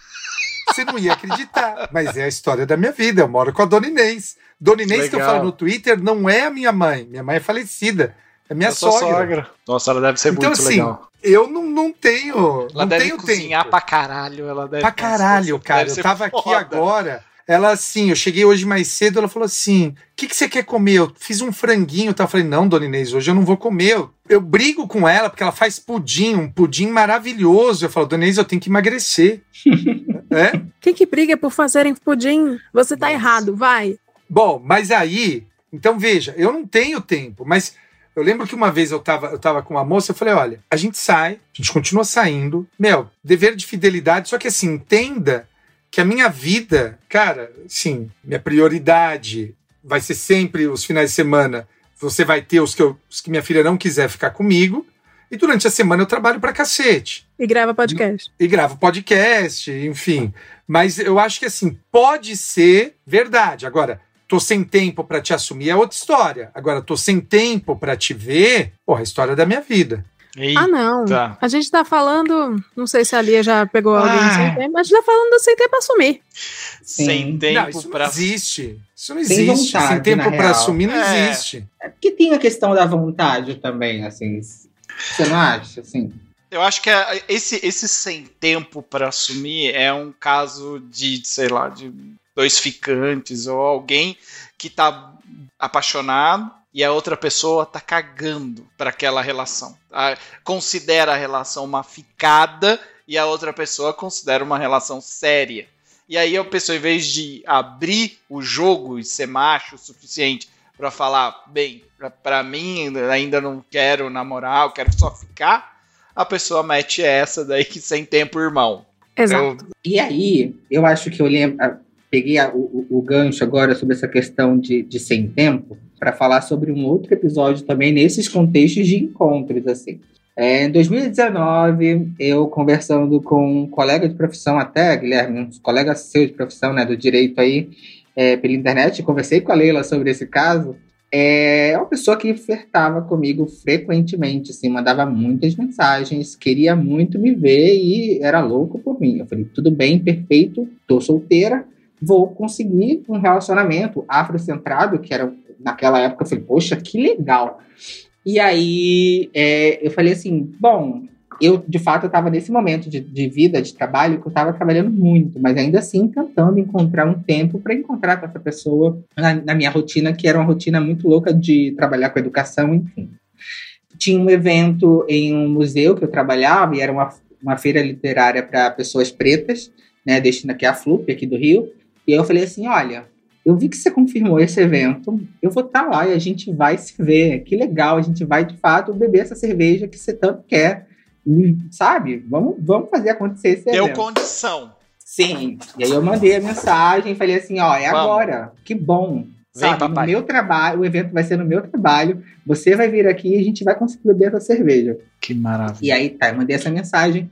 Você não ia acreditar. Mas é a história da minha vida. Eu moro com a Dona Inês. Dona Inês, que eu Legal. falo no Twitter, não é a minha mãe. Minha mãe é falecida. É minha sou sogra. Nossa, ela deve ser Então, muito assim, legal. eu não, não tenho. Ela não deve tenho cozinhar tempo. pra caralho. Ela deve Pra caralho, cara. deve Eu tava aqui foda. agora. Ela assim, eu cheguei hoje mais cedo, ela falou assim: o que, que você quer comer? Eu fiz um franguinho, tá? Eu falei, não, dona Inês, hoje eu não vou comer. Eu, eu brigo com ela porque ela faz pudim, um pudim maravilhoso. Eu falo, dona Inês, eu tenho que emagrecer. [laughs] é? Quem que briga por fazerem pudim? Você tá errado, vai. Bom, mas aí, então veja, eu não tenho tempo, mas eu lembro que uma vez eu tava, eu tava com uma moça, eu falei, olha, a gente sai, a gente continua saindo, meu, dever de fidelidade, só que assim, entenda que a minha vida, cara, sim, minha prioridade vai ser sempre os finais de semana, você vai ter os que, eu, os que minha filha não quiser ficar comigo, e durante a semana eu trabalho pra cacete E grava podcast. e gravo podcast, enfim. Mas eu acho que assim, pode ser verdade. Agora, tô sem tempo pra te assumir é outra história. Agora, tô sem tempo pra te ver, porra, é a história da minha vida. Ah, não. Eita. A gente tá falando. Não sei se a Lia já pegou alguém Ah. sem tempo, mas a gente tá falando do sem tempo pra assumir. Sem tempo não, isso pra. não existe. Isso não Sem existe. vontade, sem tempo real. assumir não É. existe. É porque tem a questão da vontade também, assim. Você não acha, assim? Eu acho que é- esse, esse sem tempo pra assumir é um caso de, sei lá, de dois ficantes ou alguém que tá apaixonado e a outra pessoa tá cagando pra aquela relação. Considera a relação uma ficada e a outra pessoa considera uma relação séria. E aí a pessoa, em vez de abrir o jogo e ser macho o suficiente pra falar, bem, pra mim ainda não quero namorar, eu quero só ficar, a pessoa mete essa daí que sem tempo, irmão. Exato. E aí, eu acho que eu lembro, ah, peguei a- o, o- o gancho agora sobre essa questão de, de sem tempo para falar sobre um outro episódio também nesses contextos de encontros, assim. É, em 2019, eu conversando com um colega de profissão até, Guilherme, um colega seu de profissão, né, do direito aí, é, pela internet, conversei com a Leila sobre esse caso, é uma pessoa que flertava comigo frequentemente, assim, mandava muitas mensagens, queria muito me ver e era louco por mim. Eu falei, tudo bem, perfeito, tô solteira, vou conseguir um relacionamento afrocentrado, que era naquela época, eu falei, poxa, que legal. E aí é, eu falei assim, bom, eu de fato estava nesse momento de, de vida, de trabalho, que eu estava trabalhando muito, mas ainda assim tentando encontrar um tempo para encontrar com essa pessoa na, na minha rotina, que era uma rotina muito louca de trabalhar com educação, enfim. Tinha um evento em um museu que eu trabalhava, e era uma, uma feira literária para pessoas pretas, né, destina aqui a FLUP, aqui do Rio, e eu falei assim, olha, eu vi que você confirmou esse evento, eu vou estar lá e a gente vai se ver, que legal, a gente vai de fato beber essa cerveja que você tanto quer, sabe? Vamos, vamos fazer acontecer esse Deu evento. condição. Sim. E aí eu mandei a mensagem e falei assim, ó, é Vamos. agora. Que bom. Sabe, papai. meu trabalho, o evento vai ser no meu trabalho. Você vai vir aqui e a gente vai conseguir beber essa cerveja. Que maravilha. E aí, tá, eu mandei essa mensagem.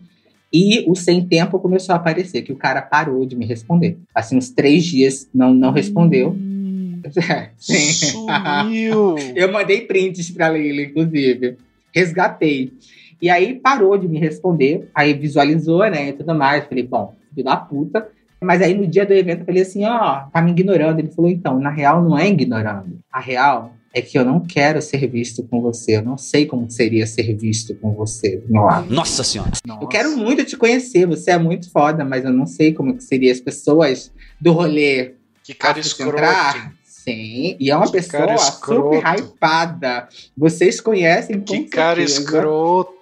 E o sem tempo começou a aparecer, que o cara parou de me responder. Assim, uns três dias não, não respondeu. [laughs] Sim. Sumiu. [laughs] Eu mandei prints pra Leila, inclusive. Resgatei. E aí parou de me responder. Aí visualizou, né? E tudo mais. Falei, bom, filho da puta. Mas aí no dia do evento eu falei assim: ó, tá me ignorando. Ele falou, então, na real não é ignorando. A real é que eu não quero ser visto com você. Eu não sei como seria ser visto com você do meu lado. Nossa senhora. Eu quero muito te conhecer, você é muito foda, mas eu não sei como que seria as pessoas do rolê Que cara escroto. Sim, e é uma Que pessoa escroto. super hypada. Vocês conhecem com Que cara certeza.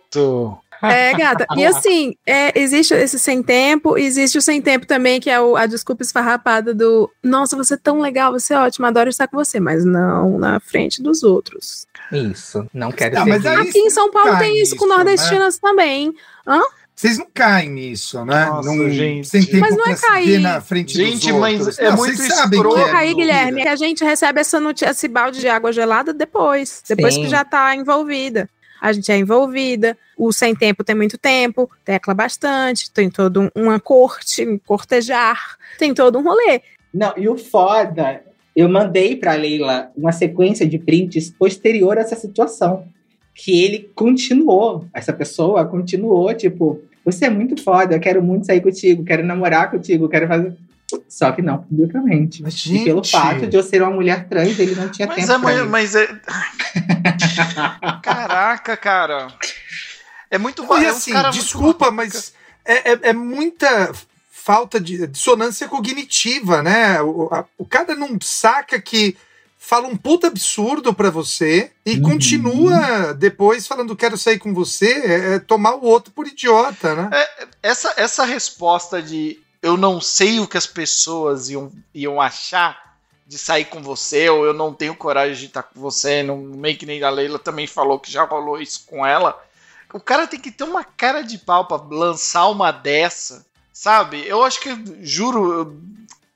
Escroto. É, gata. E assim, é, existe esse sem tempo, existe o sem tempo também, que é o- a desculpa esfarrapada do Nossa, você é tão legal, você é ótimo, adoro estar com você, mas não na frente dos outros. Isso, não quero Não, ser mas aí- visto. Aqui em São Paulo tem isso com nisso, nordestinas também. Hã? Vocês não caem nisso, né? Nossa, não, gente. Sem tempo Mas não é cair. na frente Gente, dos mas outros. é Não, muito vocês sabem escroto. que é mentira. Guilherme, que a gente recebe essa notícia, esse balde de água gelada depois. Depois Sim. que já tá envolvida. A gente é envolvida. O sem tempo tem muito tempo, tecla bastante, tem todo um, uma corte, um cortejar, tem todo um rolê. Não, e o foda, eu mandei pra Leila uma sequência de prints posterior a essa situação. Que ele continuou, essa pessoa continuou, tipo, você é muito foda, eu quero muito sair contigo, quero namorar contigo, quero fazer. Só que não publicamente. Mas, E pelo gente, fato de eu ser uma mulher trans, ele não tinha Mas tempo é, pra mas, é. [laughs] Caraca, cara. É muito E ba- é um assim, cara muito desculpa, mas é, é- é muita falta de dissonância cognitiva, né? O, a- o cara não saca que fala um puta absurdo pra você e Uhum. continua depois falando quero sair com você, é, é tomar o outro por idiota, né? essa, essa resposta de eu não sei o que as pessoas iam, iam achar de sair com você, ou eu não tenho coragem de estar com você, não, meio que nem a Leila também falou que já rolou isso com ela. O cara tem que ter uma cara de pau pra lançar uma dessa, sabe? Eu acho que, juro, eu-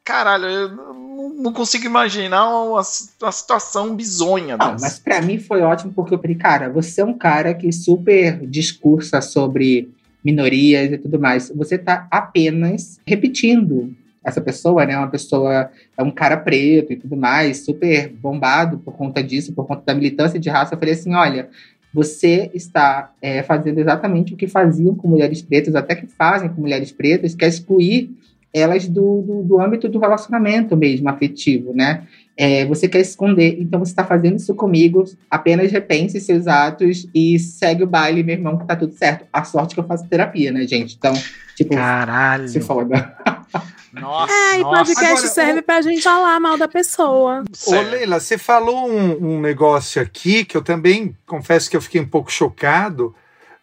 caralho, eu não, consigo imaginar uma, uma situação bizonha Não, mas pra mim foi ótimo porque eu falei, cara, você é um cara que super discursa sobre minorias e tudo mais. Você tá apenas repetindo essa pessoa, né? Uma pessoa, é um cara preto e tudo mais, super bombado por conta disso, por conta da militância de raça. Eu falei assim, olha, você está é, fazendo exatamente o que faziam com mulheres pretas, até que fazem com mulheres pretas, que é excluir elas do, do, do âmbito do relacionamento mesmo, afetivo, né? É, você quer esconder, então você está fazendo isso comigo, apenas repense seus atos e segue o baile, meu irmão, que tá tudo certo. A sorte que eu faço terapia, né, gente? Então, tipo, Caralho. se foda. [laughs] Nossa, É, e nossa. podcast Agora, serve pra gente falar mal da pessoa. Ô. Leila, você falou um, um negócio aqui que eu também confesso que eu fiquei um pouco chocado.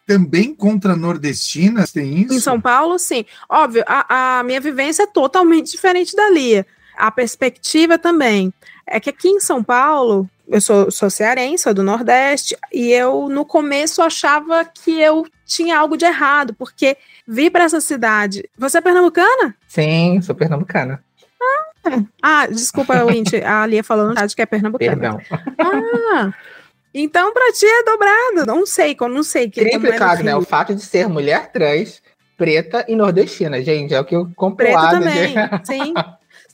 Também contra nordestinas tem isso? Em São Paulo, sim. Óbvio, a, a minha vivência é totalmente diferente da Lia. A perspectiva também. É que aqui em São Paulo, eu sou, sou cearense, sou do Nordeste, e eu, no começo, achava que eu tinha algo de errado, porque vi para essa cidade. Você é pernambucana? Sim, sou pernambucana. Ah, desculpa, [laughs] Winty, a Lia falou no chat que é pernambucana. Perdão. Ah, então pra ti é dobrado. Não sei, como não sei. Que é Triplicado, né? O fato de ser mulher trans, preta e nordestina, gente. É o que eu compro Preta lá, também. né? [laughs] Sim.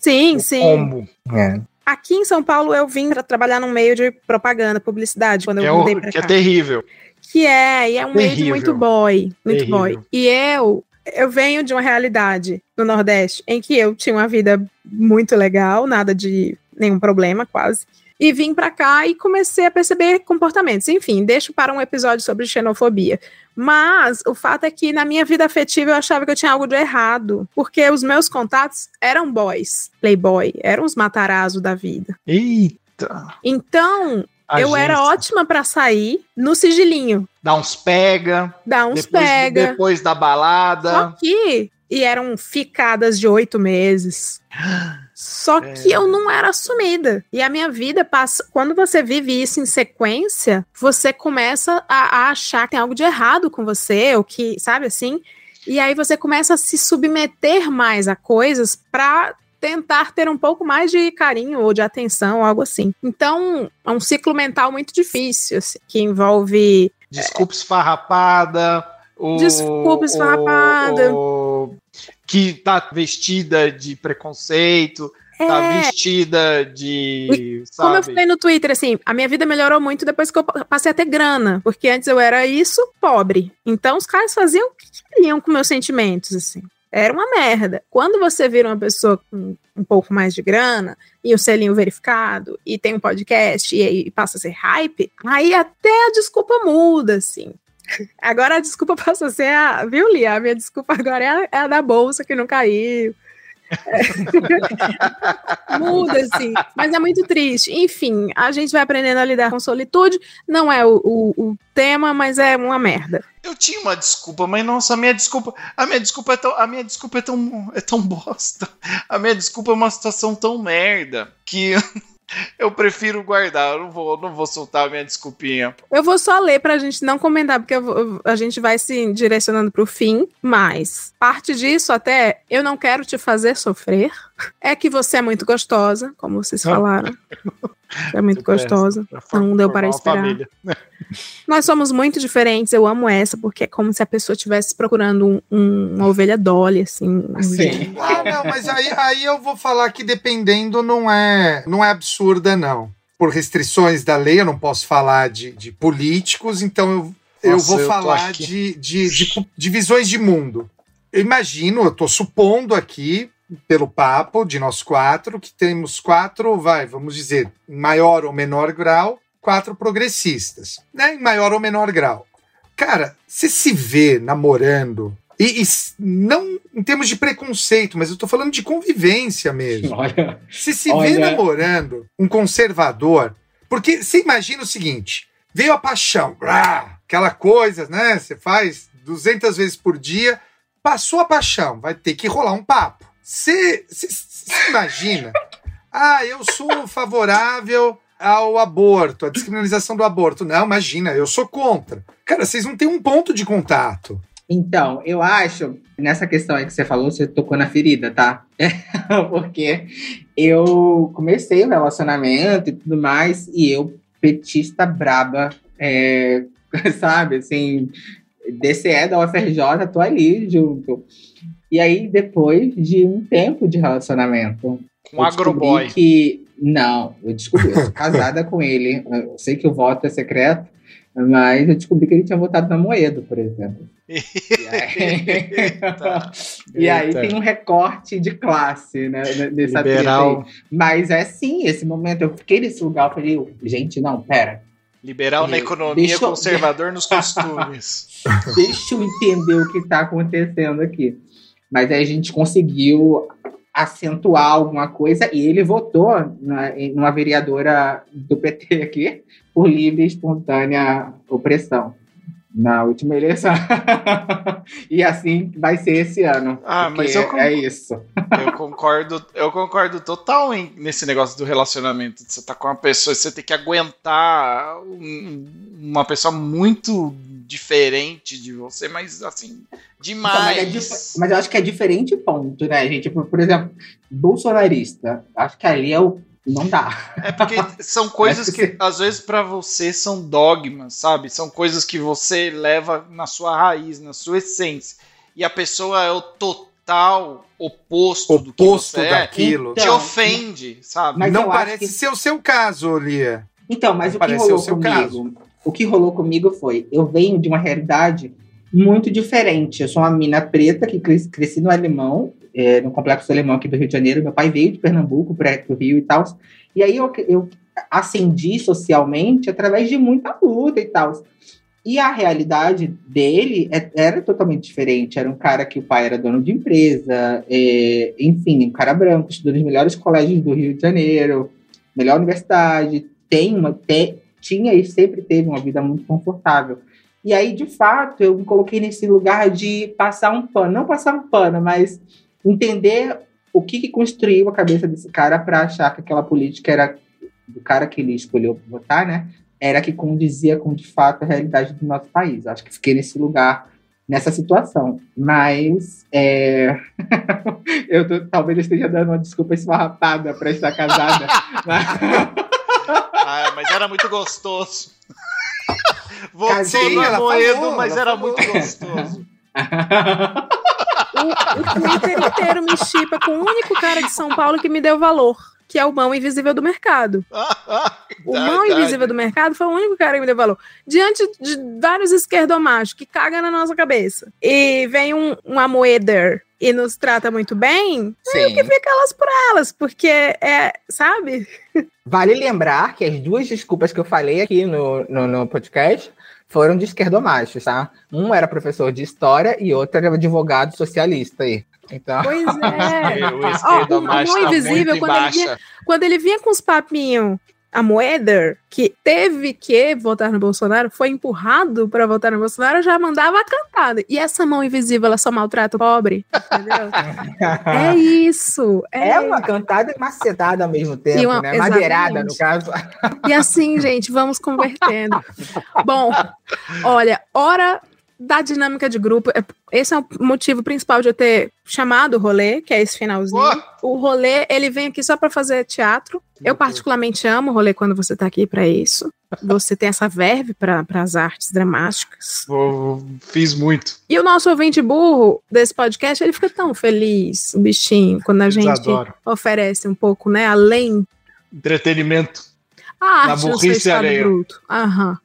Sim, sim. Combo. É. Aqui em São Paulo eu vim para trabalhar num meio de propaganda, publicidade, quando Que é, eu mudei o- pra que é cá. terrível. Que é, e é um meio muito boy, muito Terrível. boy. E eu, eu venho de uma realidade no Nordeste em que eu tinha uma vida muito legal, nada de nenhum problema quase. E vim pra cá e comecei a perceber comportamentos. Enfim, deixo para um episódio sobre xenofobia. Mas o fato é que na minha vida afetiva eu achava que eu tinha algo de errado. Porque os meus contatos eram boys, playboy, eram os matarazos da vida. Eita. Então, eu era ótima pra sair no sigilinho. Dá uns pega. Dar uns depois, pega. Depois da Só balada. que. E eram ficadas de oito meses. [gasps] Só que eu não era assumida. E a minha vida passa. Quando você vive isso em sequência, você começa a, a achar que tem algo de errado com você, ou que, sabe assim? E aí você começa a se submeter mais a coisas para tentar ter um pouco mais de carinho ou de atenção, algo assim. Então, é um ciclo mental muito difícil, assim, que envolve. Desculpa esfarrapada. O, Desculpa esfarrapada. o- que tá vestida de preconceito, tá É. vestida de. Como eu sabe? falei no Twitter, assim, a minha vida melhorou muito depois que eu pa- passei a ter grana, porque antes eu era isso, pobre. Então os caras faziam o que queriam com meus sentimentos, assim. Era uma merda. Quando você vira uma pessoa com um pouco mais de grana e o selinho verificado e tem um podcast e aí passa a ser hype, aí até a desculpa muda, assim. Agora a desculpa [laughs] passa a ser a. Viu, Lia? A minha desculpa agora é a, é a da bolsa que não caiu. [laughs] Muda, assim. Mas é muito triste. Enfim, a gente vai aprendendo a lidar com solitude. Não é o, o, o tema, mas é uma merda. Eu tinha uma desculpa, mas nossa, a minha desculpa, a minha desculpa é tão, a minha desculpa é tão, é tão bosta. A minha desculpa é uma situação tão merda que [laughs] eu prefiro guardar. Eu não vou, não vou soltar a minha desculpinha. Eu vou só ler pra gente não comentar, porque eu a gente vai se direcionando pro fim. Mas, parte disso até, eu não quero te fazer sofrer. É que você é muito gostosa, como vocês falaram. Você é muito gostosa. Não deu para esperar. família. [laughs] Nós somos muito diferentes, eu amo essa, porque é como se a pessoa estivesse procurando um- um- uma ovelha Dolly, assim. gênio. Ah, não, mas aí, aí eu vou falar que dependendo não é, não é absurda, não. Por restrições da lei, eu não posso falar de, de políticos, então eu, eu Nossa, vou eu falar de, de, de, de visões de mundo. Eu imagino, eu estou supondo aqui, pelo papo de nós quatro, que temos quatro, vai, vamos dizer, em maior ou menor grau, quatro progressistas, né? Em maior ou menor grau. Cara, você se vê namorando, e, e não em termos de preconceito, mas eu tô falando de convivência mesmo. [laughs] Olha, Você se vê Olha. namorando um conservador, porque você imagina o seguinte: veio a paixão, brá, aquela coisa, né? Você faz 200 vezes por dia, passou a paixão, vai ter que rolar um papo. Você imagina? Ah, eu sou favorável ao aborto, à descriminalização do aborto. Não, imagina, eu sou contra. Cara, vocês não têm um ponto de contato. Então, eu acho, nessa questão aí que você falou, você tocou na ferida, tá? [laughs] Porque eu comecei o relacionamento e tudo mais, e eu, petista braba, é, [laughs] sabe, assim, DCE da UFRJ, tô ali junto. E aí, depois de um tempo de relacionamento, Com agroboy. que não, eu descobri, eu sou casada com ele. Eu sei que o voto é secreto, mas eu descobri que ele tinha votado na Moedo, por exemplo. [laughs] E aí, e aí tem um recorte de classe, né? Nessa Liberal. Mas é sim, esse momento eu fiquei nesse lugar, eu falei, gente, não, pera. Liberal na É, economia, deixa eu- conservador nos costumes. [laughs] Deixa eu entender o que está acontecendo aqui. Mas aí a gente conseguiu acentuar alguma coisa e ele votou na, em uma vereadora do PT aqui por livre e espontânea opressão na última eleição. [laughs] e assim vai ser esse ano. Ah, mas eu é isso. Eu concordo, eu concordo total em- nesse negócio do relacionamento. Você tá com uma pessoa, você tem que aguentar um- uma pessoa muito diferente de você, mas assim, Então, demais. mas, é mas eu acho que é diferente ponto, né, gente? Por, por exemplo, bolsonarista. Acho que ali é o. Não dá. É porque são coisas que que, às vezes, pra você são dogmas, sabe? São coisas que você leva na sua raiz, na sua essência. E a pessoa é o total oposto, do que Oposto você daquilo. é. Te Então, ofende, sabe? mas não parece que- ser o seu caso, Lia. Então, mas o que Parece rolou o seu comigo? caso. O que rolou comigo foi, eu venho de uma realidade muito diferente. Eu sou uma mina preta que cres- cresci no Alemão, é, no Complexo Alemão aqui do Rio de Janeiro. Meu pai veio de Pernambuco para o Rio e tal. E aí eu, eu ascendi socialmente através de muita luta e tal. E a realidade dele é- era totalmente diferente. Era um cara que o pai era dono de empresa, é, enfim, um cara branco, estudou nos melhores colégios do Rio de Janeiro, melhor universidade, tem uma, te- tinha e sempre teve uma vida muito confortável. E aí, de fato, eu me coloquei nesse lugar de passar um pano, não passar um pano, mas entender o que, que construiu a cabeça desse cara para achar que aquela política era do cara que ele escolheu votar, né? Era que condizia com de fato a realidade do nosso país. Acho que fiquei nesse lugar nessa situação. Mas é, [laughs] eu tô- talvez eu esteja dando uma desculpa esfarrapada para estar casada. [laughs] mas- Ah, mas era muito gostoso. [laughs] Voltou Casinha, no Amoedo, mas era falou. muito gostoso. O, o Twitter inteiro me chipa com o único cara de São Paulo que me deu valor, que é o mão invisível do mercado. [laughs] O mão invisível do mercado foi o único cara que me deu valor. Diante de vários esquerdomachos que cagam na nossa cabeça. E vem um, um Amoeder e nos trata muito bem, é o que fica elas por elas, porque é, sabe? [laughs] Vale lembrar que as duas desculpas que eu falei aqui no, no, no podcast foram de esquerdomachos, tá? Um era professor de história e outro era advogado socialista aí. Então... Pois é. [laughs] O esquerdomacho o tá invisível, muito em quando ele, vinha, quando ele vinha com os papinhos a Moeder, que teve que votar no Bolsonaro, foi empurrado para votar no Bolsonaro, já mandava a cantada. E essa mão invisível, ela só maltrata o pobre, entendeu? [laughs] é isso. É, É uma cantada e macetada ao mesmo tempo, E uma- né? Madeirada, no caso. E assim, gente, vamos convertendo. Bom, olha, hora da dinâmica de grupo. é- Esse é o motivo principal de eu ter chamado o rolê, que é esse finalzinho. O rolê, ele vem aqui só para fazer teatro. Eu particularmente amo o rolê quando você tá aqui para isso. Você tem essa verve para as artes dramáticas. Vou- Fiz muito. E o nosso ouvinte burro desse podcast, ele fica tão feliz, o bichinho, quando a Eles gente adoram. oferece um pouco, né, além Entretenimento. a Na arte no seu burrice bruto. Aham.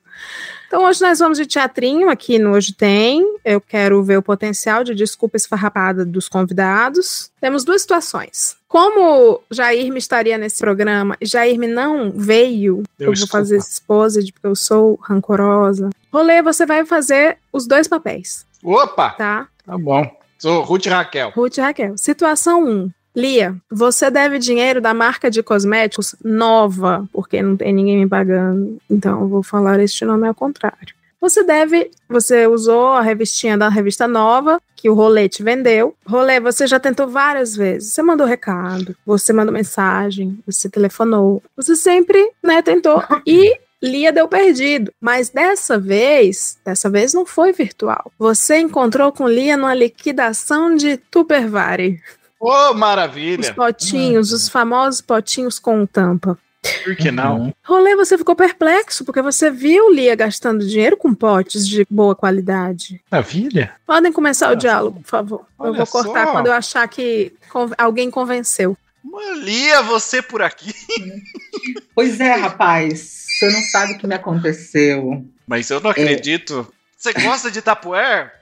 Então hoje nós vamos de teatrinho aqui no Hoje Tem. Eu quero ver o potencial de desculpa esfarrapada dos convidados. Temos duas situações. Como Jair me estaria nesse programa, e Jair me não veio, Deu eu vou fazer exposed porque eu sou rancorosa. Rolê, você vai fazer os dois papéis, Opa! tá? Tá bom. Sou Ruth e Raquel. Ruth e Raquel. Situação 1. Lia, você deve dinheiro da marca de cosméticos nova, porque não tem ninguém me pagando. Então eu vou falar este nome ao contrário. Você deve, você usou a revistinha da revista nova, que o Rolê te vendeu. Rolê, você já tentou várias vezes. Você mandou recado, você mandou mensagem, você telefonou. Você sempre, né, tentou. E Lia deu perdido. Mas dessa vez, dessa vez não foi virtual. Você encontrou com Lia numa liquidação de Tupperware. Ô, Os maravilha. potinhos, os famosos potinhos com tampa. Por que não? Rolê, você ficou perplexo, porque você viu Lia gastando dinheiro com potes de boa qualidade. Maravilha. Podem começar o diálogo, por favor. eu Olha vou cortar só. quando eu achar que alguém convenceu. Lia, você por aqui. [laughs] Pois é, rapaz. Você não sabe o que me aconteceu. Mas eu não acredito. Você gosta de Tupperware?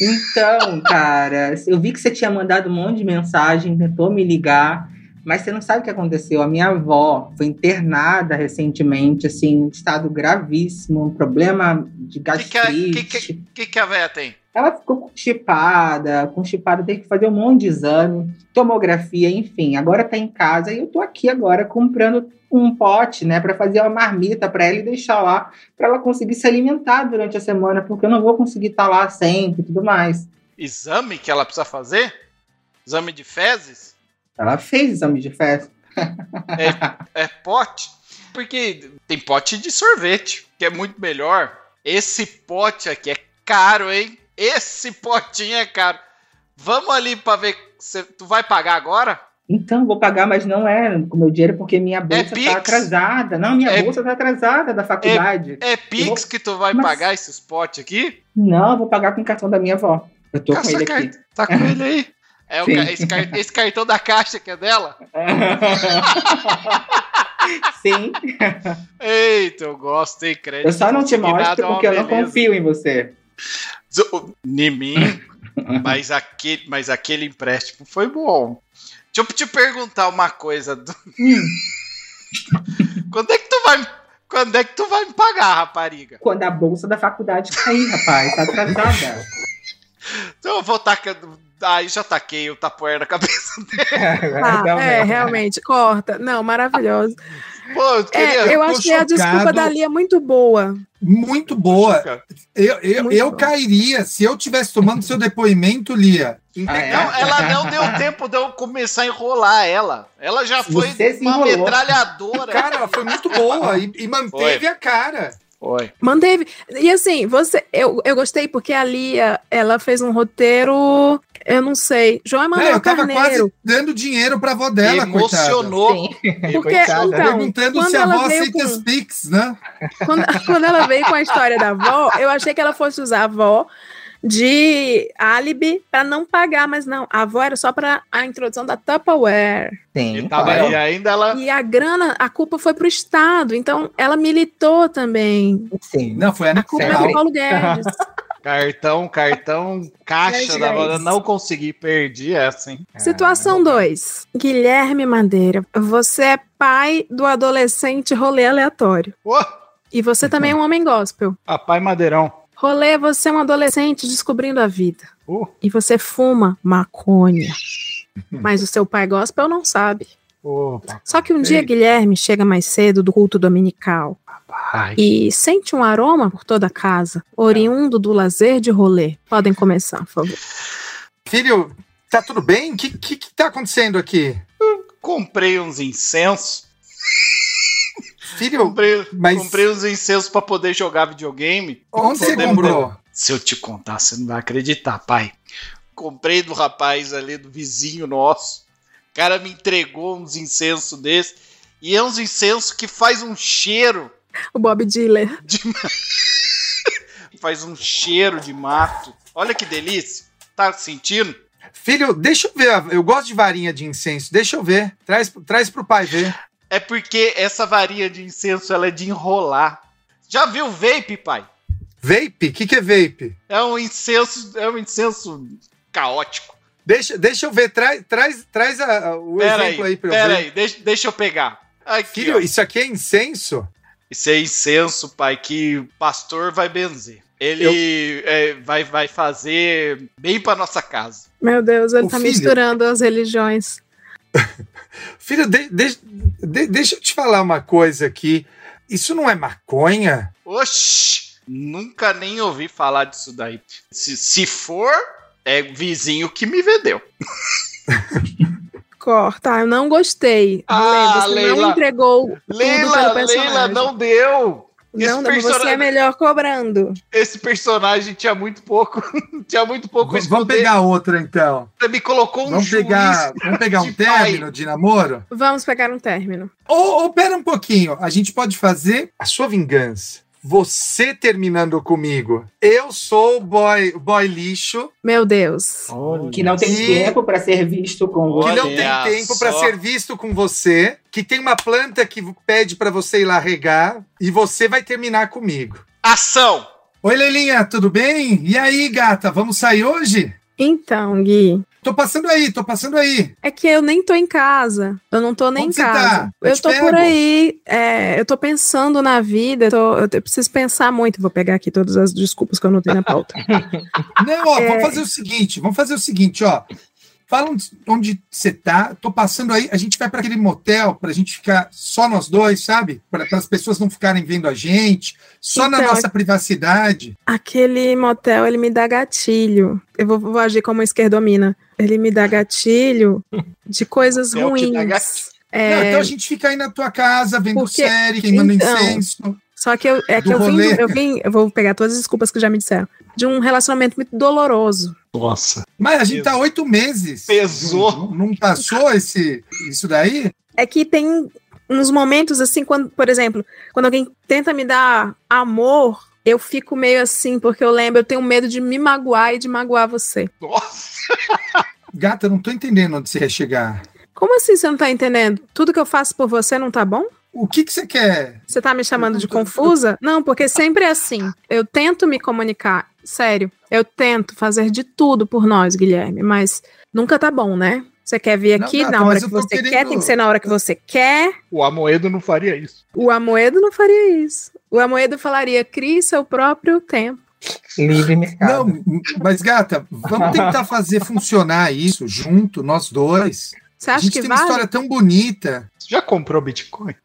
Então, cara, eu vi que você tinha mandado um monte de mensagem, tentou me ligar, mas você não sabe o que aconteceu. A minha avó foi internada recentemente, assim, em estado gravíssimo, um problema de O que, que, a- gastrite. que, que, que, que a véia tem? Ela ficou constipada, constipada, teve que fazer um monte de exame, tomografia, enfim. Agora tá em casa e eu tô aqui agora comprando um pote, né, para fazer uma marmita para ela e deixar lá, para ela conseguir se alimentar durante a semana, porque eu não vou conseguir estar lá sempre e tudo mais. Exame que ela precisa fazer? Exame de fezes? Ela fez exame de festa. É pote? Porque tem pote de sorvete, que é muito melhor. Esse pote aqui é caro, hein? Esse potinho é caro. Vamos ali pra ver. se tu vai pagar agora? Então, vou pagar, mas não é com meu dinheiro, porque minha bolsa Pix? tá atrasada. Não, minha É- bolsa tá atrasada da faculdade. É Pix que tu vai Mas- pagar esses potes aqui? Não, eu vou pagar com o cartão da minha avó. Eu tô com Caça ele car- aqui. Tá com ele aí. [laughs] É o esse, car- esse cartão da caixa que é dela? [laughs] Sim. Eita, eu gosto, hein? Crédito Eu só não te mostro é uma porque eu não confio em você. Em mim, mas aquele, mas aquele empréstimo foi bom. Deixa eu te perguntar uma coisa. do-. [laughs] Quando é que tu vai, quando é que tu vai me pagar, rapariga? Quando a bolsa da faculdade cair, rapaz, tá atrasada. Então eu vou tacar. Aí já taquei o tapoer na cabeça [laughs] dele. Ah, Então, é, né? realmente, corta. Não, maravilhoso. Pô, eu queria. É, eu acho que a desculpa chocado. da Lia é muito boa. Muito boa. Eu, eu, Muito eu bom. cairia se eu tivesse tomando seu depoimento, Lia. Ah, é? Não, ela não deu [laughs] tempo de eu começar a enrolar ela. Ela já foi uma metralhadora. Cara, ela foi muito boa e, e manteve Foi. a cara. Foi. Manteve. E assim, você, eu, eu gostei porque a Lia, ela fez um roteiro, eu não sei, João É, Emanuel eu tava Carneiro. quase dando dinheiro pra avó dela, Emocionou. Porque, Coitada. então, Perguntando se a avó aceita com- os Pix, né? Quando, [laughs] quando ela veio com a história da avó, eu achei que ela fosse usar a avó de álibi para não pagar, mas não, a avó era só para a introdução da Tupperware. Sim, E, tava, claro. e ainda ela. E a grana, a culpa foi pro Estado, então ela militou também. Sim. Não, foi a A culpa é Nicole. do Paulo Guedes. [laughs] Cartão, cartão, caixa da reais. Não consegui, perdi essa, hein? Situação 2. Guilherme Madeira, você é pai do adolescente rolê aleatório. Ô, E você também é um homem gospel. papai Madeirão. Rolê, você é um adolescente descobrindo a vida. Uh. E você fuma maconha. Mas o seu pai gospel não sabe. Ô, Só que um dia Guilherme chega mais cedo do culto dominical e sente um aroma por toda a casa, oriundo do lazer de rolê. Podem começar, por favor. Filho, tá tudo bem? O que, que, que tá acontecendo aqui? Comprei uns incensos. Filho, Comprei, Mas- comprei uns incensos pra poder jogar videogame. onde você comprou? Se eu te contar, você não vai acreditar, pai. Comprei do rapaz ali, do vizinho nosso. O cara me entregou uns incensos desses. E é uns incensos que faz um cheiro. O Bob Dylan. [laughs] De... faz um cheiro de mato. Olha que delícia. Tá sentindo? Filho, deixa eu ver. Eu gosto de varinha de incenso. Deixa eu ver. Traz, traz pro pai ver. É porque essa varinha de incenso ela é de enrolar. Já viu o vape, pai? Vape? O que, que é vape? É um incenso, é um incenso caótico. Deixa, deixa eu ver. Traz, traz, traz a- a- o Pera exemplo aí, aí pra eu pera ver. aí, deixa, deixa eu pegar. Aqui, Filho, ó. isso aqui é incenso? Isso é incenso, pai, que o pastor vai benzer. Ele é, vai, vai fazer bem pra nossa casa. Meu Deus, ele Ô, tá filho. misturando as religiões. [laughs] Filho, de- de- de- deixa eu te falar uma coisa aqui. Isso não é maconha? Oxi! Nunca nem ouvi falar disso daí. Se, se for, é vizinho que me vendeu. [laughs] Corta, eu não gostei. Ah, Lê, você Leila. não entregou tudo Leila, pelo Leila, personagem. não deu! Esse Não, não, você personagem- é melhor cobrando. Esse personagem tinha muito pouco. [laughs] tinha muito pouco V- Vamos pegar outra então. Você me colocou um Vamos juiz pegar, vamos pegar um de pai. término de namoro? Vamos pegar um término. Ou, ou pera um pouquinho, a gente pode fazer a sua vingança. Você terminando comigo. Eu sou o boy, boy lixo, Meu Deus. Que não tem E- tempo pra ser visto com que você. não Olha tem tempo pra só. ser visto com você, que tem uma planta que pede pra você ir lá regar e você vai terminar comigo. Ação! Oi, Leilinha, tudo bem? E aí, gata, vamos sair hoje? Então, Gui, Tô passando aí, tô passando aí. é que eu nem tô em casa. Eu não tô nem Onde em você casa. tá? Eu Eu tô pego. por aí. é, eu tô pensando na vida. Eu, tô- eu preciso pensar muito. Vou pegar aqui todas as desculpas que eu anotei na pauta. [laughs] Não, ó, É. vamos fazer o seguinte, vamos fazer o seguinte, ó. Fala onde- você tá, tô passando aí, a gente vai para aquele motel pra gente ficar só nós dois, sabe? Para as pessoas não ficarem vendo a gente, só na Então, nossa privacidade. Aquele motel, ele me dá gatilho. Eu vou, vou agir como esquerdomina. Ele me dá gatilho de coisas [laughs] ruins. É, Não, então a gente fica aí na tua casa, vendo Porque- série, queimando então, incenso. Só que eu, é que eu vim, eu vim, eu vou pegar todas as desculpas que já me disseram, de um relacionamento muito doloroso. Nossa. Mas a gente tá oito meses. Pesou. Não, não passou esse, isso daí? É que tem uns momentos assim, quando, por exemplo, quando alguém tenta me dar amor, eu fico meio assim, porque eu lembro, eu tenho medo de me magoar e de magoar você. Nossa. Gata, eu não tô entendendo onde você quer chegar. Como assim você não tá entendendo? Tudo que eu faço por você não tá bom? O que que você quer? Você tá me chamando de confusa? Não, porque sempre é assim. Eu tento me comunicar, sério. Eu tento fazer de tudo por nós, Guilherme, mas nunca tá bom, né? Você quer vir Não, aqui gata, na hora que você querendo- quer, tem que ser na hora que você quer. O Amoedo não faria isso. O Amoedo não faria isso. O Amoedo falaria: crie seu próprio tempo. Livre mercado. Não, mas gata, vamos tentar fazer funcionar isso junto, nós dois. Você A acha gente que tem vale? uma história tão bonita. Você já comprou Bitcoin? [laughs]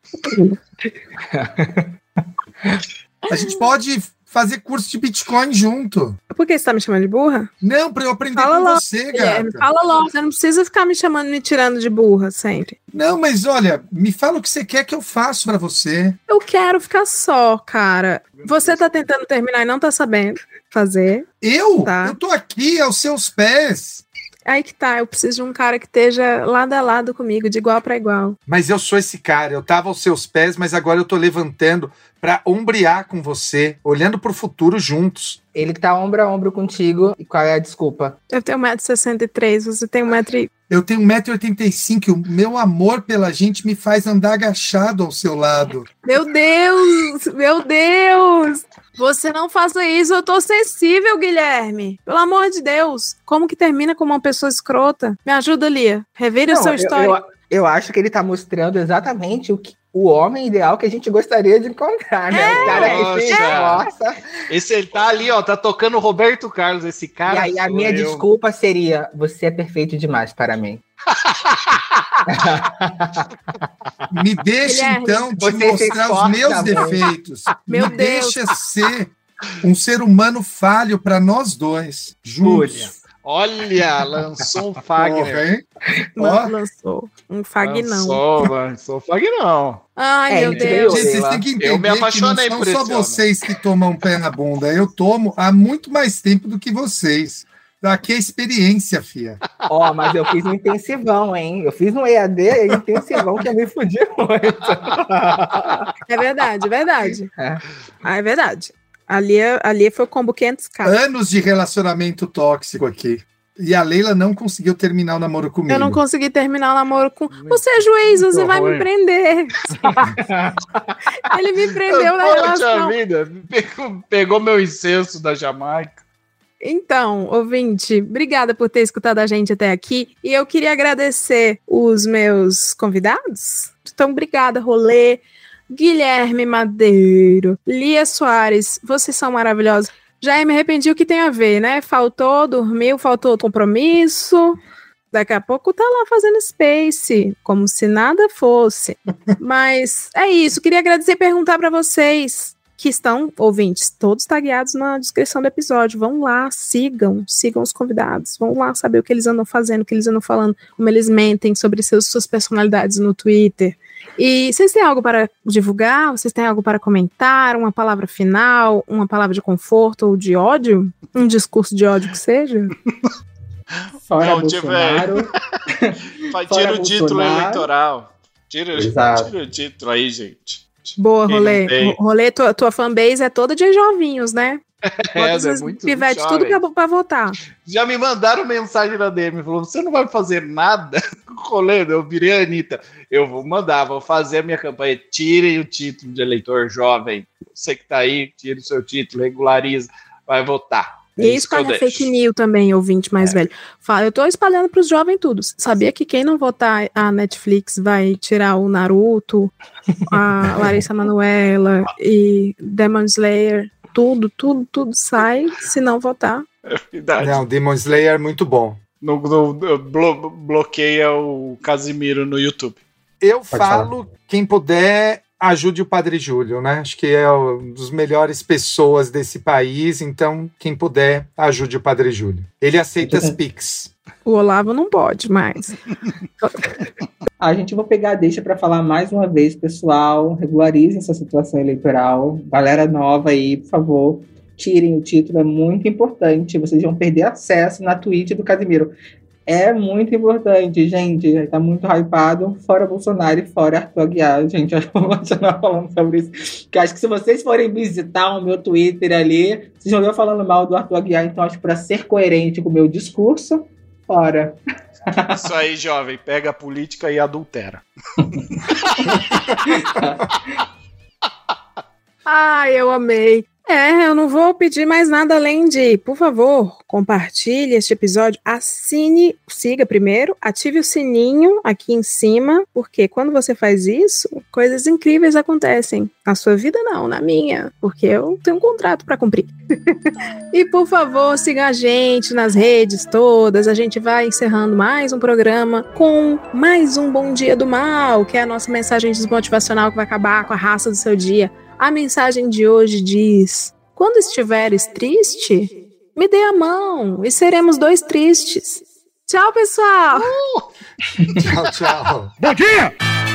A gente pode fazer curso de Bitcoin junto. Por que você tá me chamando de burra? Não, pra eu aprender Fala com logo, você, Guilherme, gata. fala logo. Você não precisa ficar me chamando, me tirando de burra sempre. Não, mas olha, me fala o que você quer que eu faça pra você. Eu quero ficar só, cara. Você tá tentando terminar e não tá sabendo fazer. Eu? Tá. Eu tô aqui aos seus pés. Aí que tá, eu preciso de um cara que esteja lado a lado comigo, de igual pra igual. Mas eu sou esse cara. Eu tava aos seus pés, mas agora eu tô levantando pra ombrear com você, olhando pro futuro juntos. Ele tá ombro a ombro contigo. E qual é a desculpa? Eu tenho 1,63m, você tem 1,80m. Eu tenho 1,85m. O meu amor pela gente me faz andar agachado ao seu lado. Meu Deus! Meu Deus! Você não faça isso, eu tô sensível, Guilherme. Pelo amor de Deus. Como que termina com uma pessoa escrota? Me ajuda, Lia. Revire o Não, seu eu- histórico. Eu, eu acho que ele tá mostrando exatamente o, que, o homem ideal que a gente gostaria de encontrar, né? É, o cara que se Nossa. esforça. Esse ele tá ali, ó, tá tocando Roberto Carlos, esse cara. e aí a minha eu. desculpa seria: você é perfeito demais para mim. [laughs] Me deixa, Guilherme, então, te você se mostrar os esforça meus muito. defeitos. [laughs] Meu Me Deus. deixa ser um ser humano falho pra nós dois. Juntos. Olha, lançou um Fagner. Lançou um fagnão. Lançou, lançou Fagnão. Ai, É, meu Deus. Gente, vocês têm que entender Eu me apaixonei que não são só vocês que tomam pé na bunda. Eu tomo há muito mais tempo do que vocês. Aqui é experiência, fia. Ó, mas eu fiz um intensivão, hein? Eu fiz um EAD intensivão que eu me fudi muito. É verdade, é verdade. É. Ah, é verdade. Ali, ali foi o combo 500k. Anos de relacionamento tóxico aqui. E a Leila não conseguiu terminar o namoro comigo. Eu não consegui terminar o namoro com. Você é juiz, você vai me ruim. prender. [laughs] Ele me prendeu na Poxa relação. vida, pegou, pegou meu incenso da Jamaica. Então, ouvinte, obrigada por ter escutado a gente até aqui. E eu queria agradecer os meus convidados. Então, obrigada, Rolê, Guilherme Madeiro, Lia Soares, vocês são maravilhosos. Já me arrependi o que tem a ver, né? Faltou, dormiu, faltou compromisso. Daqui a pouco tá lá fazendo space, como se nada fosse. [laughs] Mas é isso, queria agradecer e perguntar para vocês que estão, ouvintes, todos tagueados na descrição do episódio. Vão lá, sigam, sigam os convidados. Vão lá saber o que eles andam fazendo, o que eles andam falando, como eles mentem sobre seus, suas personalidades no Twitter. E vocês têm algo para divulgar? Vocês têm algo para comentar? Uma palavra final? Uma palavra de conforto ou de ódio? Um discurso de ódio que seja? [laughs] Fora Não, Bolsonaro. Faz- [laughs] Fora Tira o título Bolsonaro. eleitoral. Tira, tira o título aí, gente. Boa, Quem rolê. Rolê, tua, tua fanbase é toda de jovinhos, né? [laughs] É, esses é muito pivete jovem. tudo pra, pra votar. Já me mandaram mensagem na DM, falou, você não vai fazer nada [laughs] com o rolê? Eu virei a Anitta. Eu vou mandar, vou fazer a minha campanha. Tirem o título de eleitor jovem. Você que tá aí, tire o seu título, regulariza, vai votar. É E isso que eu espalha fake news também, ouvinte mais velho. Fala, eu tô espalhando pros jovens tudo. Sabia que quem não votar a Netflix vai tirar o Naruto, a [laughs] Larissa Manoela e Demon Slayer, tudo, tudo, tudo sai se não votar. Verdade. Não, Demon Slayer é muito bom. No, no- no- blo- bloqueia o Casimiro no YouTube. Eu falo, quem puder, ajude o Padre Júlio, né? Acho que é um dos melhores pessoas desse país, então quem puder, ajude o Padre Júlio. Ele aceita as [laughs] Pix. O Olavo não pode mais. [laughs] A gente vai pegar a deixa para falar mais uma vez, pessoal. Regularizem sua situação eleitoral. Galera nova aí, por favor, tirem o título, é muito importante. Vocês vão perder acesso na Twitch do Casimiro. É muito importante, gente. Tá muito hypado. Fora Bolsonaro e fora Arthur Aguiar. Gente, [laughs] eu vou continuar falando sobre isso. Que acho que se vocês forem visitar o meu Twitter ali, vocês ver eu falando mal do Arthur Aguiar. Então, acho que para ser coerente com o meu discurso, fora. [laughs] Isso aí, jovem, pega a política e adultera. [laughs] Ai, eu amei. É, eu não vou pedir mais nada além de, por favor, compartilhe este episódio, assine, siga primeiro, ative o sininho aqui em cima, porque quando você faz isso, coisas incríveis acontecem. Na sua vida não, na minha, porque eu tenho um contrato para cumprir. [laughs] e por favor, siga a gente nas redes todas. A gente vai encerrando mais um programa com mais um Bom Dia do Mal, que é a nossa mensagem desmotivacional que vai acabar com a raça do seu dia. A mensagem de hoje diz: Quando estiveres triste, me dê a mão e seremos dois tristes. Tchau, pessoal! [laughs] Tchau, tchau. Bom dia!